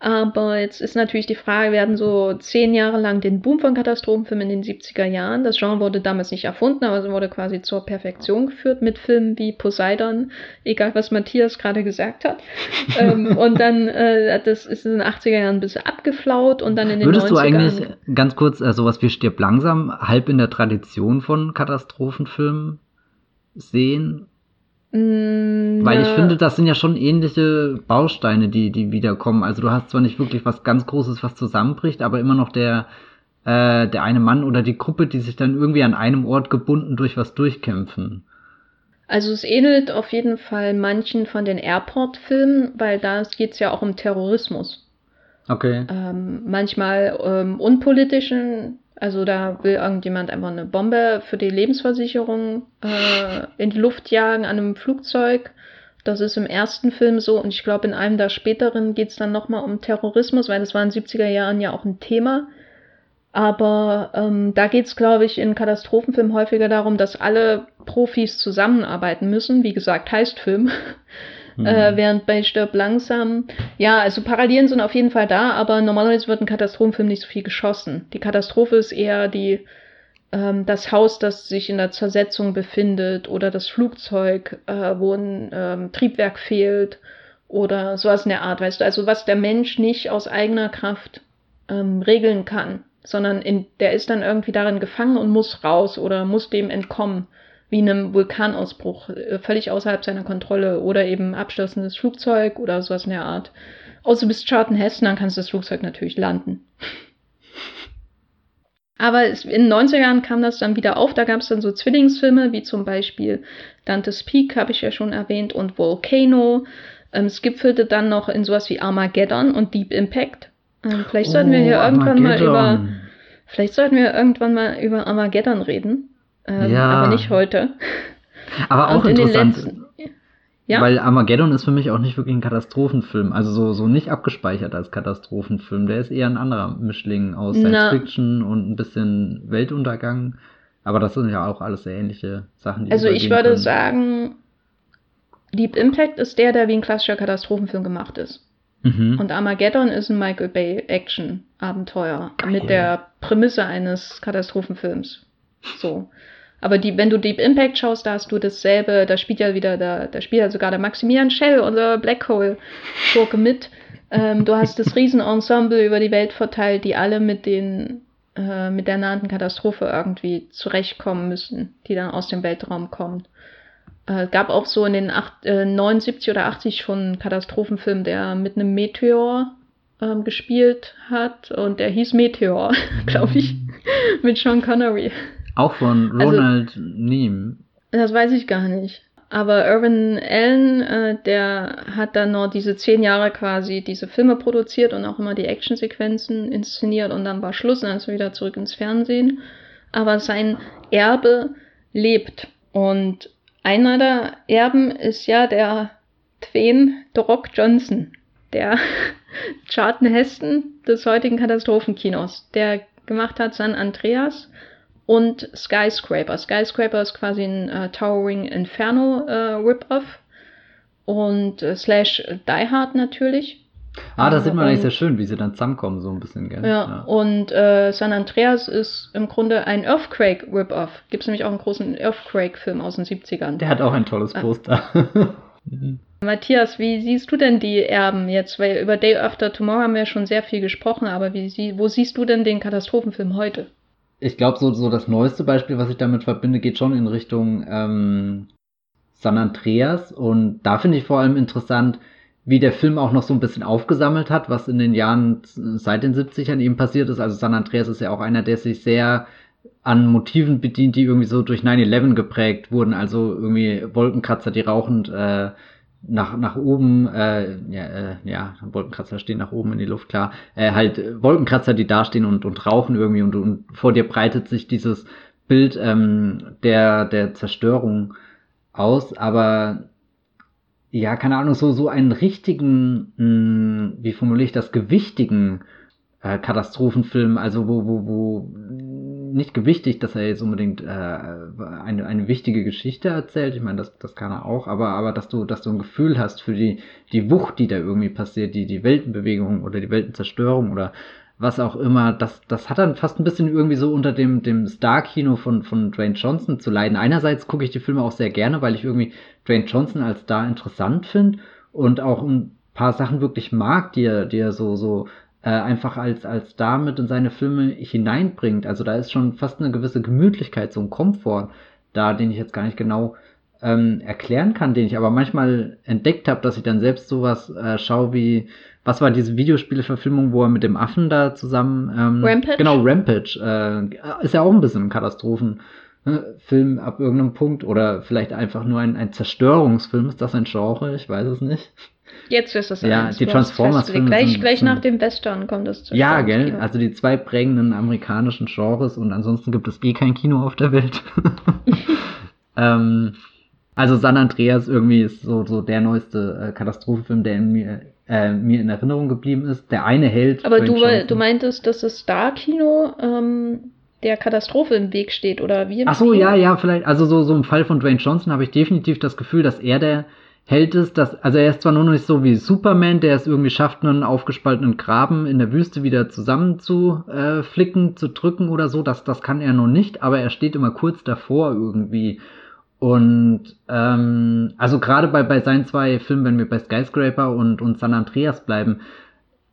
Aber jetzt ist natürlich die Frage, wir hatten so zehn Jahre lang den Boom von Katastrophenfilmen in den 70er Jahren. Das Genre wurde damals nicht erfunden, aber es wurde quasi zur Perfektion geführt mit Filmen wie Poseidon, egal was Matthias gerade gesagt hat. ähm, und dann, äh, das ist in den 80er Jahren ein bisschen abgeflaut und dann in den Würdest 90er Jahren. Würdest du eigentlich ganz kurz äh, sowas wie Stirb langsam halb in der Tradition von Katastrophenfilmen sehen? Mm, Weil ich finde, das sind ja schon ähnliche Bausteine, die, die wiederkommen. Also du hast zwar nicht wirklich was ganz Großes, was zusammenbricht, aber immer noch der, äh, der eine Mann oder die Gruppe, die sich dann irgendwie an einem Ort gebunden durch was durchkämpfen. Also es ähnelt auf jeden Fall manchen von den Airport-Filmen, weil da geht es ja auch um Terrorismus. Okay. Ähm, manchmal ähm, unpolitischen also da will irgendjemand einfach eine Bombe für die Lebensversicherung äh, in die Luft jagen an einem Flugzeug. Das ist im ersten Film so und ich glaube, in einem der späteren geht es dann nochmal um Terrorismus, weil das war in den 70er Jahren ja auch ein Thema. Aber ähm, da geht es, glaube ich, in Katastrophenfilmen häufiger darum, dass alle Profis zusammenarbeiten müssen. Wie gesagt, heißt Film. Mhm. Äh, während bei Stirb langsam, ja, also Parallelen sind auf jeden Fall da, aber normalerweise wird ein Katastrophenfilm nicht so viel geschossen. Die Katastrophe ist eher die, ähm, das Haus, das sich in der Zersetzung befindet oder das Flugzeug, äh, wo ein ähm, Triebwerk fehlt oder sowas in der Art, weißt du, also was der Mensch nicht aus eigener Kraft ähm, regeln kann, sondern in, der ist dann irgendwie darin gefangen und muss raus oder muss dem entkommen wie einem Vulkanausbruch, äh, völlig außerhalb seiner Kontrolle oder eben abstürzendes Flugzeug oder sowas in der Art. Außer du bist Charlton Heston, dann kannst du das Flugzeug natürlich landen. Aber in den 90er Jahren kam das dann wieder auf. Da gab es dann so Zwillingsfilme, wie zum Beispiel Dante's Peak, habe ich ja schon erwähnt, und Volcano. Ähm, es gipfelte dann noch in sowas wie Armageddon und Deep Impact. Ähm, vielleicht sollten oh, wir hier irgendwann mal über. Vielleicht sollten wir irgendwann mal über Armageddon reden. Ähm, ja. Aber nicht heute. Aber auch interessant. Letzten, ja? Weil Armageddon ist für mich auch nicht wirklich ein Katastrophenfilm. Also so, so nicht abgespeichert als Katastrophenfilm. Der ist eher ein anderer Mischling aus Science Na. Fiction und ein bisschen Weltuntergang. Aber das sind ja auch alles sehr ähnliche Sachen. also ich würde können. sagen, Deep Impact ist der, der wie ein klassischer Katastrophenfilm gemacht ist. Mhm. Und Armageddon ist ein Michael Bay Action Abenteuer mit der Prämisse eines Katastrophenfilms. So. Aber die, wenn du Deep Impact schaust, da hast du dasselbe, da spielt ja wieder, da, da spielt ja sogar der Maximilian Schell, unser Black Hole-Schurke mit. Ähm, du hast das Riesenensemble über die Welt verteilt, die alle mit den, äh, mit der nahenden Katastrophe irgendwie zurechtkommen müssen, die dann aus dem Weltraum kommen. Äh, gab auch so in den acht, äh, 79 oder 80 schon einen Katastrophenfilm, der mit einem Meteor ähm, gespielt hat und der hieß Meteor, glaube ich, mit Sean Connery. Auch von also Ronald also, Neem. Das weiß ich gar nicht. Aber Irvin Allen, äh, der hat dann noch diese zehn Jahre quasi diese Filme produziert und auch immer die Actionsequenzen inszeniert und dann war Schluss und dann ist er wieder zurück ins Fernsehen. Aber sein Erbe lebt. Und einer der Erben ist ja der Dwayne The Rock Johnson, der Charlton Heston des heutigen Katastrophenkinos, der gemacht hat San Andreas und Skyscraper. Skyscraper ist quasi ein äh, Towering Inferno äh, Rip-Off und äh, slash Die Hard natürlich. Ah, das sieht man eigentlich sehr schön, wie sie dann zusammenkommen, so ein bisschen, gell? Ja, ja. und äh, San Andreas ist im Grunde ein Earthquake Rip-Off. Gibt es nämlich auch einen großen Earthquake-Film aus den 70ern. Der hat auch ein tolles ah. Poster. Matthias, wie siehst du denn die Erben jetzt? Weil über Day After Tomorrow haben wir schon sehr viel gesprochen, aber wie, wo siehst du denn den Katastrophenfilm heute? Ich glaube, so, so das neueste Beispiel, was ich damit verbinde, geht schon in Richtung ähm, San Andreas. Und da finde ich vor allem interessant, wie der Film auch noch so ein bisschen aufgesammelt hat, was in den Jahren seit den 70ern eben passiert ist. Also San Andreas ist ja auch einer, der sich sehr an Motiven bedient, die irgendwie so durch 9-11 geprägt wurden. Also irgendwie Wolkenkratzer, die rauchend äh, nach, nach oben, äh, ja, äh, ja, Wolkenkratzer stehen nach oben in die Luft, klar, äh, halt Wolkenkratzer, die dastehen und, und rauchen irgendwie und, und vor dir breitet sich dieses Bild ähm, der, der Zerstörung aus, aber ja, keine Ahnung, so, so einen richtigen, mh, hm, wie formuliere ich das, gewichtigen äh, Katastrophenfilm, also wo, wo, wo nicht gewichtig, dass er jetzt unbedingt äh, eine, eine wichtige Geschichte erzählt. Ich meine, das, das kann er auch, aber, aber dass du, dass du ein Gefühl hast für die, die Wucht, die da irgendwie passiert, die, die Weltenbewegung oder die Weltenzerstörung oder was auch immer, das, das hat dann fast ein bisschen irgendwie so unter dem, dem Star-Kino von, von Dwayne Johnson zu leiden. Einerseits gucke ich die Filme auch sehr gerne, weil ich irgendwie Dwayne Johnson als Star interessant finde und auch ein paar Sachen wirklich mag, die er, die er so, so äh, einfach als, als Star mit in seine Filme hineinbringt. Also da ist schon fast eine gewisse Gemütlichkeit, so ein Komfort da, den ich jetzt gar nicht genau ähm, erklären kann, den ich aber manchmal entdeckt habe, dass ich dann selbst sowas äh, schaue wie, was war diese Videospieleverfilmung, wo er mit dem Affen da zusammen ähm, Rampage? Genau, Rampage. Äh, ist ja auch ein bisschen ein Katastrophenfilm ne, ab irgendeinem Punkt oder vielleicht einfach nur ein, ein Zerstörungsfilm. Ist das ein Genre? Ich weiß es nicht. Jetzt ist es Ja, die Transformers-Filme. Gleich, sind, gleich sind, nach dem Western kommt es Ja, gell? Also die zwei prägenden amerikanischen Genres und ansonsten gibt es eh kein Kino auf der Welt. ähm, also San Andreas irgendwie ist so, so der neueste äh, Katastrophenfilm, der in mir, äh, mir in Erinnerung geblieben ist. Der eine Held. Aber du, du meintest, dass das Star-Kino ähm, der Katastrophe im Weg steht, oder wie? Ach so, ja, ja, vielleicht. Also so, so im Fall von Dwayne Johnson habe ich definitiv das Gefühl, dass er der hält es, dass, also er ist zwar nur nicht so wie Superman, der es irgendwie schafft, einen aufgespaltenen Graben in der Wüste wieder zusammenzuflicken, äh, zu drücken oder so, das, das kann er noch nicht, aber er steht immer kurz davor irgendwie. Und ähm, also gerade bei, bei seinen zwei Filmen, wenn wir bei Skyscraper und, und San Andreas bleiben,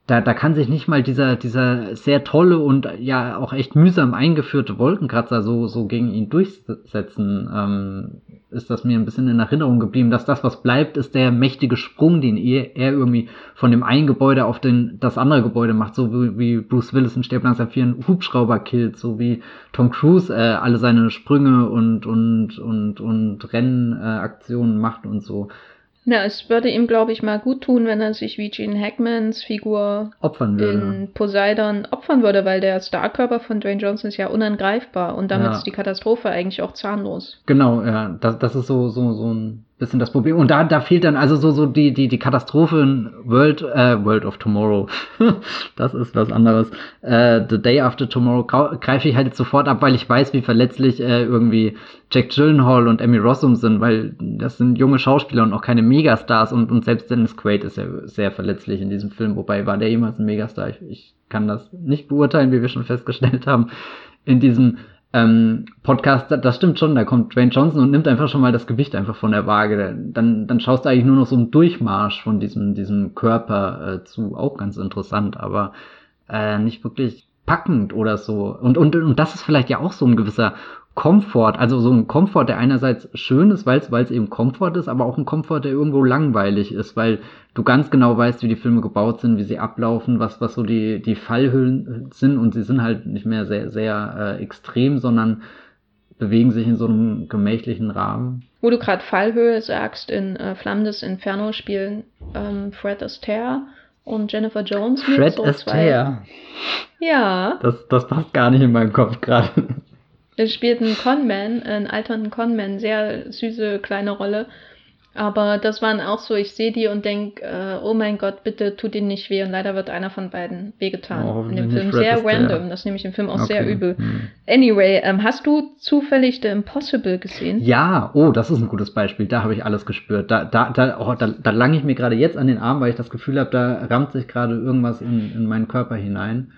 da, da kann sich nicht mal dieser, dieser sehr tolle und ja auch echt mühsam eingeführte Wolkenkratzer so, so gegen ihn durchsetzen. Ähm, ist das mir ein bisschen in Erinnerung geblieben, dass das, was bleibt, ist der mächtige Sprung, den er, er irgendwie von dem einen Gebäude auf den, das andere Gebäude macht, so wie, wie Bruce Willis in Sterb langsam 4 einen Hubschrauber killt, so wie Tom Cruise äh, alle seine Sprünge und, und, und, und Rennaktionen äh, macht und so. Na, es würde ihm, glaube ich, mal gut tun, wenn er sich wie Gene Hackmans Figur opfern würde. in Poseidon opfern würde, weil der Starkörper von Dwayne Johnson ist ja unangreifbar und damit ja. ist die Katastrophe eigentlich auch zahnlos. Genau, ja, das, das ist so, so, so ein bisschen das Problem. Und da, da fehlt dann also so, so die, die, die Katastrophe in World, äh, World of Tomorrow. das ist was anderes. Äh, The Day After Tomorrow greife ich halt sofort ab, weil ich weiß, wie verletzlich äh, irgendwie Jack Gyllenhaal und Emmy Rossum sind, weil das sind junge Schauspieler und auch keine Megastars und, und selbst Dennis Quaid ist ja sehr verletzlich in diesem Film. Wobei war der jemals ein Megastar? Ich, ich kann das nicht beurteilen, wie wir schon festgestellt haben. In diesem ähm, Podcast, das stimmt schon, da kommt Dwayne Johnson und nimmt einfach schon mal das Gewicht einfach von der Waage. Dann, dann schaust du eigentlich nur noch so einen Durchmarsch von diesem, diesem Körper äh, zu, auch ganz interessant, aber äh, nicht wirklich packend oder so. Und, und, und das ist vielleicht ja auch so ein gewisser Komfort, also so ein Komfort, der einerseits schön ist, weil es eben Komfort ist, aber auch ein Komfort, der irgendwo langweilig ist, weil du ganz genau weißt, wie die Filme gebaut sind, wie sie ablaufen, was, was so die, die Fallhöhlen sind und sie sind halt nicht mehr sehr, sehr äh, extrem, sondern bewegen sich in so einem gemächlichen Rahmen. Wo du gerade Fallhöhe sagst, in äh, Flammendes Inferno spielen ähm, Fred Astaire und Jennifer Jones mit. Fred so Astaire? Ja. Das, das passt gar nicht in meinen Kopf gerade. Er spielt einen Conman, einen alternden Conman, sehr süße kleine Rolle. Aber das waren auch so, ich sehe die und denke, äh, oh mein Gott, bitte tut ihnen nicht weh. Und leider wird einer von beiden wehgetan oh, in dem Film. Sehr random. Der. Das nehme ich im Film auch okay. sehr übel. Hm. Anyway, ähm, hast du zufällig The Impossible gesehen? Ja, oh, das ist ein gutes Beispiel. Da habe ich alles gespürt. Da, da, da, oh, da, da lange ich mir gerade jetzt an den Arm, weil ich das Gefühl habe, da rammt sich gerade irgendwas in, in meinen Körper hinein.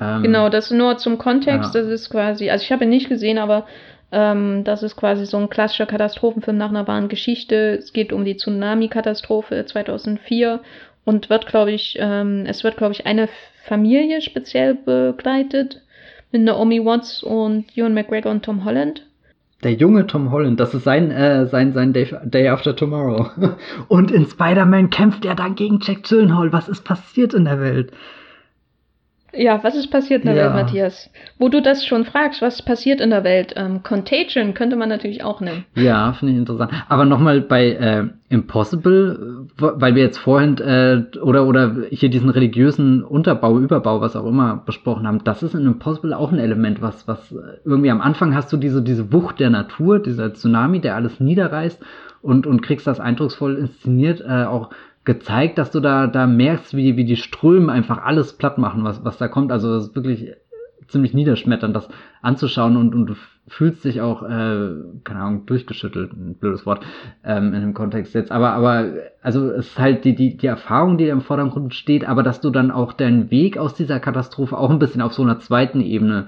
Ähm, genau, das nur zum Kontext. Ja. Das ist quasi, also ich habe ihn nicht gesehen, aber ähm, das ist quasi so ein klassischer Katastrophenfilm nach einer wahren Geschichte. Es geht um die Tsunami-Katastrophe 2004 und wird, glaube ich, ähm, es wird, glaube ich, eine Familie speziell begleitet mit Naomi Watts und Ewan McGregor und Tom Holland. Der junge Tom Holland, das ist sein, äh, sein, sein Day, Day After Tomorrow. Und in Spider-Man kämpft er dann gegen Jack Gyllenhaal. Was ist passiert in der Welt? Ja, was ist passiert in der ja. Welt, Matthias? Wo du das schon fragst, was passiert in der Welt? Ähm, Contagion könnte man natürlich auch nennen. Ja, finde ich interessant. Aber nochmal bei äh, Impossible, weil wir jetzt vorhin äh, oder oder hier diesen religiösen Unterbau, Überbau, was auch immer besprochen haben, das ist in Impossible auch ein Element, was was irgendwie am Anfang hast du diese diese Wucht der Natur, dieser Tsunami, der alles niederreißt und und kriegst das eindrucksvoll inszeniert, äh, auch gezeigt, dass du da, da merkst, wie, wie die Ströme einfach alles platt machen, was, was da kommt. Also das ist wirklich ziemlich niederschmetternd, das anzuschauen und, und du fühlst dich auch, äh, keine Ahnung, durchgeschüttelt, ein blödes Wort, ähm, in dem Kontext jetzt. Aber, aber, also es ist halt die, die, die Erfahrung, die im Vordergrund steht, aber dass du dann auch deinen Weg aus dieser Katastrophe auch ein bisschen auf so einer zweiten Ebene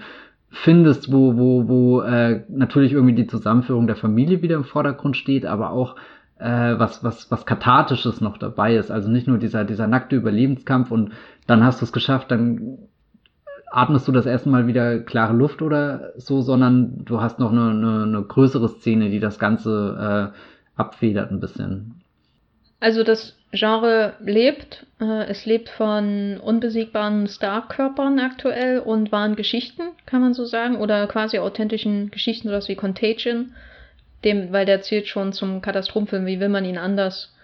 findest, wo, wo, wo äh, natürlich irgendwie die Zusammenführung der Familie wieder im Vordergrund steht, aber auch äh, was, was, was Kathartisches noch dabei ist. Also nicht nur dieser, dieser nackte Überlebenskampf und dann hast du es geschafft, dann atmest du das erste Mal wieder klare Luft oder so, sondern du hast noch eine, eine, eine größere Szene, die das Ganze äh, abfedert ein bisschen. Also das Genre lebt. Äh, es lebt von unbesiegbaren Starkörpern aktuell und wahren Geschichten, kann man so sagen, oder quasi authentischen Geschichten, sowas wie Contagion, dem, weil der zählt schon zum Katastrophenfilm, wie will man ihn anders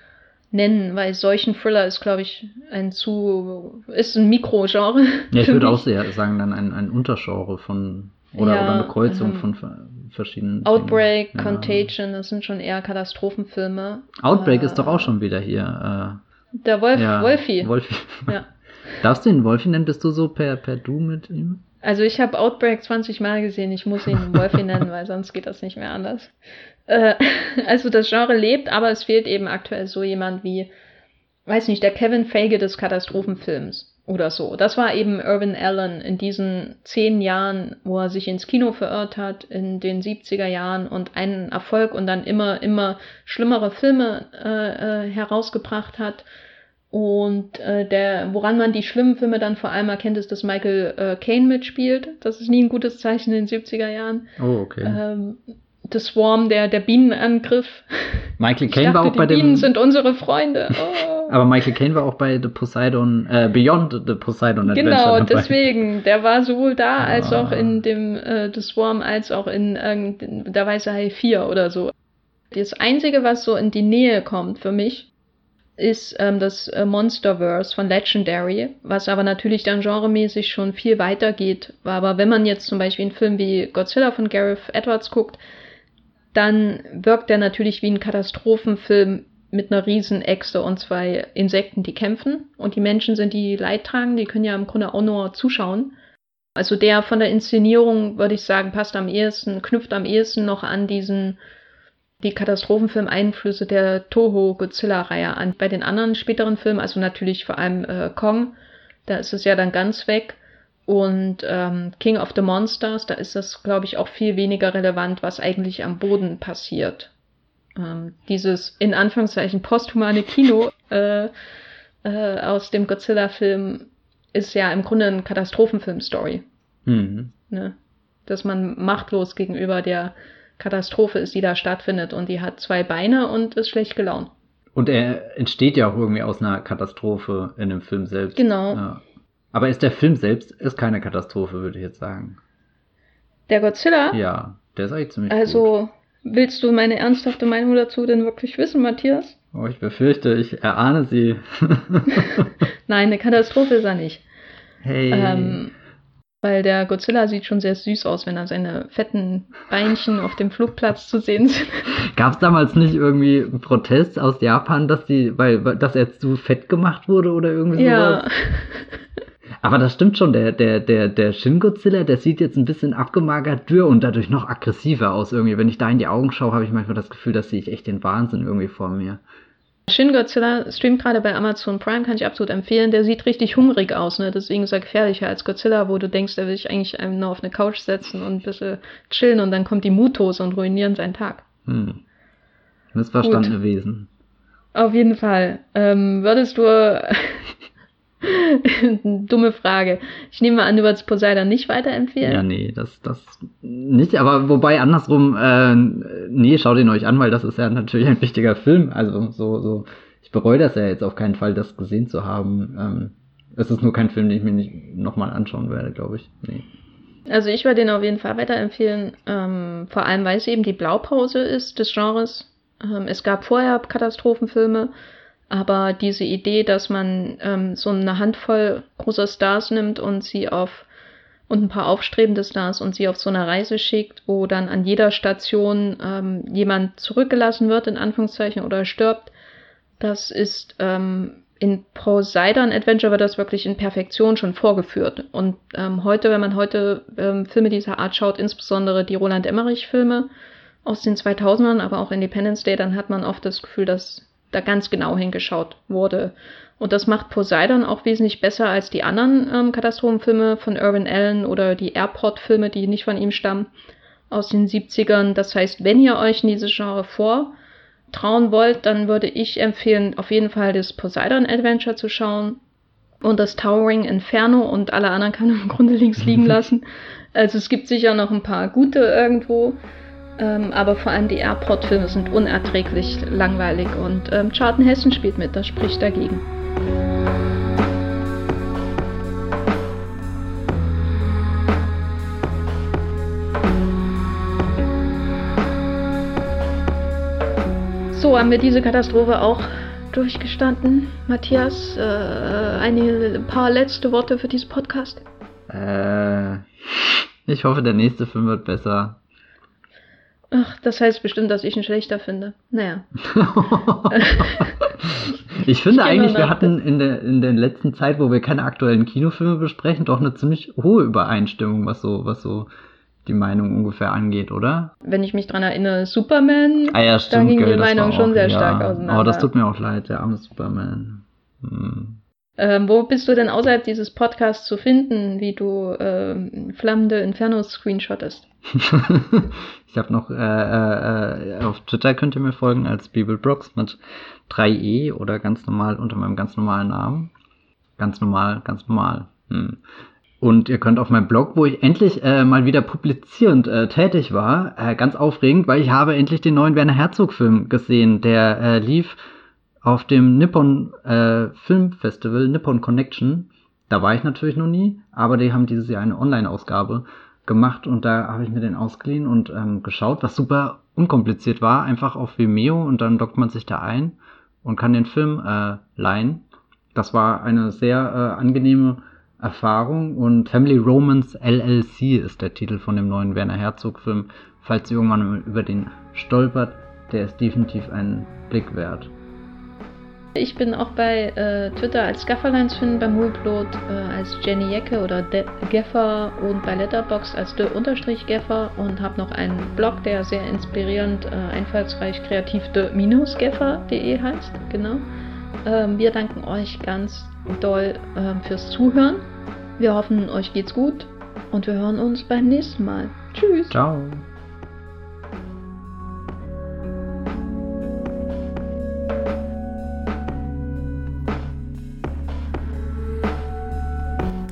nennen, weil solchen Thriller ist, glaube ich, ein zu, ist ein Mikrogenre. Ja, ich würde auch sehr sagen, dann ein, ein Untergenre von, oder, ja, oder eine Kreuzung ähm, von verschiedenen. Outbreak, Dingen. Contagion, das sind schon eher Katastrophenfilme. Outbreak äh, ist doch auch schon wieder hier. Äh, der Wolf, ja, Wolfi. Wolfi. Ja. Darfst du ihn Wolfi nennen? Bist du so per, per Du mit ihm? Also ich habe Outbreak 20 Mal gesehen, ich muss ihn Wolfi nennen, weil sonst geht das nicht mehr anders. Äh, also das Genre lebt, aber es fehlt eben aktuell so jemand wie, weiß nicht, der Kevin Feige des Katastrophenfilms oder so. Das war eben Irvin Allen in diesen zehn Jahren, wo er sich ins Kino verirrt hat, in den 70er Jahren und einen Erfolg und dann immer, immer schlimmere Filme äh, äh, herausgebracht hat. Und äh, der, woran man die schlimmen Filme dann vor allem erkennt, ist, dass Michael äh, Caine mitspielt. Das ist nie ein gutes Zeichen in den 70er Jahren. Oh, okay. Ähm, The Swarm, der, der Bienenangriff. Michael Caine war auch bei dem. Die Bienen sind unsere Freunde. Oh. Aber Michael Caine war auch bei The Poseidon, äh, Beyond the Poseidon Adventure. Genau, dabei. deswegen. Der war sowohl da als ah. auch in dem äh, The Swarm als auch in äh, der Weiße Hai 4 oder so. Das Einzige, was so in die Nähe kommt für mich, ist ähm, das äh, Monsterverse von Legendary, was aber natürlich dann genremäßig schon viel weiter geht. Aber wenn man jetzt zum Beispiel einen Film wie Godzilla von Gareth Edwards guckt, dann wirkt er natürlich wie ein Katastrophenfilm mit einer riesen Echse und zwei Insekten, die kämpfen. Und die Menschen sind die Leidtragenden, die können ja im Grunde auch nur zuschauen. Also der von der Inszenierung, würde ich sagen, passt am ehesten, knüpft am ehesten noch an diesen die Katastrophenfilm-Einflüsse der Toho-Godzilla-Reihe an. Bei den anderen späteren Filmen, also natürlich vor allem äh, Kong, da ist es ja dann ganz weg. Und ähm, King of the Monsters, da ist das, glaube ich, auch viel weniger relevant, was eigentlich am Boden passiert. Ähm, dieses in Anführungszeichen posthumane Kino äh, äh, aus dem Godzilla-Film ist ja im Grunde ein Katastrophenfilm-Story. Mhm. Ne? Dass man machtlos gegenüber der Katastrophe ist, die da stattfindet und die hat zwei Beine und ist schlecht gelaunt. Und er entsteht ja auch irgendwie aus einer Katastrophe in dem Film selbst. Genau. Ja. Aber ist der Film selbst ist keine Katastrophe, würde ich jetzt sagen. Der Godzilla? Ja, der ist eigentlich ziemlich Also, gut. willst du meine ernsthafte Meinung dazu denn wirklich wissen, Matthias? Oh, ich befürchte, ich erahne sie. Nein, eine Katastrophe ist er nicht. Hey. Ähm, weil der Godzilla sieht schon sehr süß aus, wenn er seine fetten Beinchen auf dem Flugplatz zu sehen sind. Gab es damals nicht irgendwie einen Protest aus Japan, dass die, weil dass er zu fett gemacht wurde oder irgendwie ja. sowas? Aber das stimmt schon, der, der, der, der Shin Godzilla, der sieht jetzt ein bisschen abgemagert, dürr und dadurch noch aggressiver aus irgendwie. Wenn ich da in die Augen schaue, habe ich manchmal das Gefühl, dass sehe ich echt den Wahnsinn irgendwie vor mir. Shin Godzilla streamt gerade bei Amazon Prime, kann ich absolut empfehlen. Der sieht richtig hungrig aus, ne? Deswegen ist er gefährlicher als Godzilla, wo du denkst, er will sich eigentlich nur auf eine Couch setzen und ein bisschen chillen und dann kommt die Mutos und ruinieren seinen Tag. Hm. Missverstandene Wesen. Auf jeden Fall. Ähm, würdest du Dumme Frage. Ich nehme mal an, du würdest Poseidon nicht weiterempfehlen. Ja, nee, das, das nicht. Aber wobei andersrum, äh, nee, schaut ihn euch an, weil das ist ja natürlich ein wichtiger Film. Also so, so, ich bereue das ja jetzt auf keinen Fall, das gesehen zu haben. Ähm, es ist nur kein Film, den ich mir nicht nochmal anschauen werde, glaube ich. Nee. Also ich werde den auf jeden Fall weiterempfehlen, ähm, vor allem weil es eben die Blaupause ist des Genres. Ähm, es gab vorher Katastrophenfilme, aber diese Idee, dass man ähm, so eine Handvoll großer Stars nimmt und sie auf und ein paar aufstrebende Stars und sie auf so eine Reise schickt, wo dann an jeder Station ähm, jemand zurückgelassen wird, in Anführungszeichen, oder stirbt, das ist ähm, in Poseidon Adventure wird das wirklich in Perfektion schon vorgeführt. Und ähm, heute, wenn man heute ähm, Filme dieser Art schaut, insbesondere die Roland Emmerich-Filme aus den 2000ern, aber auch Independence Day, dann hat man oft das Gefühl, dass da ganz genau hingeschaut wurde. Und das macht Poseidon auch wesentlich besser als die anderen ähm, Katastrophenfilme von Irvin Allen oder die Airport-Filme, die nicht von ihm stammen, aus den 70ern. Das heißt, wenn ihr euch in diese Genre vortrauen wollt, dann würde ich empfehlen, auf jeden Fall das Poseidon Adventure zu schauen und das Towering Inferno und alle anderen kann man im Grunde links liegen lassen. Also es gibt sicher noch ein paar gute irgendwo. Ähm, aber vor allem die Airport-Filme sind unerträglich langweilig und ähm, Charlton Heston spielt mit, das spricht dagegen. So haben wir diese Katastrophe auch durchgestanden. Matthias, äh, ein paar letzte Worte für diesen Podcast? Äh, ich hoffe, der nächste Film wird besser. Ach, das heißt bestimmt, dass ich ihn schlechter finde. Naja. ich finde ich eigentlich, wir hatten in der, in der letzten Zeit, wo wir keine aktuellen Kinofilme besprechen, doch eine ziemlich hohe Übereinstimmung, was so, was so die Meinung ungefähr angeht, oder? Wenn ich mich dran erinnere, Superman, ah, ja, stimmt, da ging die Meinung schon sehr ja. stark auseinander. Aber das tut mir auch leid, der arme Superman. Hm. Ähm, wo bist du denn außerhalb dieses Podcasts zu finden, wie du ähm, flammende Infernos screenshottest? ich habe noch, äh, äh, äh, auf Twitter könnt ihr mir folgen als Bibel Brooks mit 3e oder ganz normal unter meinem ganz normalen Namen. Ganz normal, ganz normal. Hm. Und ihr könnt auf meinem Blog, wo ich endlich äh, mal wieder publizierend äh, tätig war, äh, ganz aufregend, weil ich habe endlich den neuen Werner Herzog Film gesehen, der äh, lief auf dem Nippon äh, Film Festival, Nippon Connection. Da war ich natürlich noch nie, aber die haben dieses Jahr eine Online-Ausgabe gemacht und da habe ich mir den ausgeliehen und ähm, geschaut, was super unkompliziert war, einfach auf Vimeo und dann dockt man sich da ein und kann den Film äh, leihen. Das war eine sehr äh, angenehme Erfahrung und Family Romance LLC ist der Titel von dem neuen Werner Herzog Film. Falls ihr irgendwann über den stolpert, der ist definitiv einen Blick wert. Ich bin auch bei äh, Twitter als Gafferlein zu finden, bei Mulplot äh, als Jenny Jecke oder De Geffer und bei Letterbox als De-Geffer und habe noch einen Blog, der sehr inspirierend, äh, einfallsreich, kreativ de-geffer.de heißt. Genau. Ähm, wir danken euch ganz doll ähm, fürs Zuhören. Wir hoffen, euch geht's gut und wir hören uns beim nächsten Mal. Tschüss. Ciao.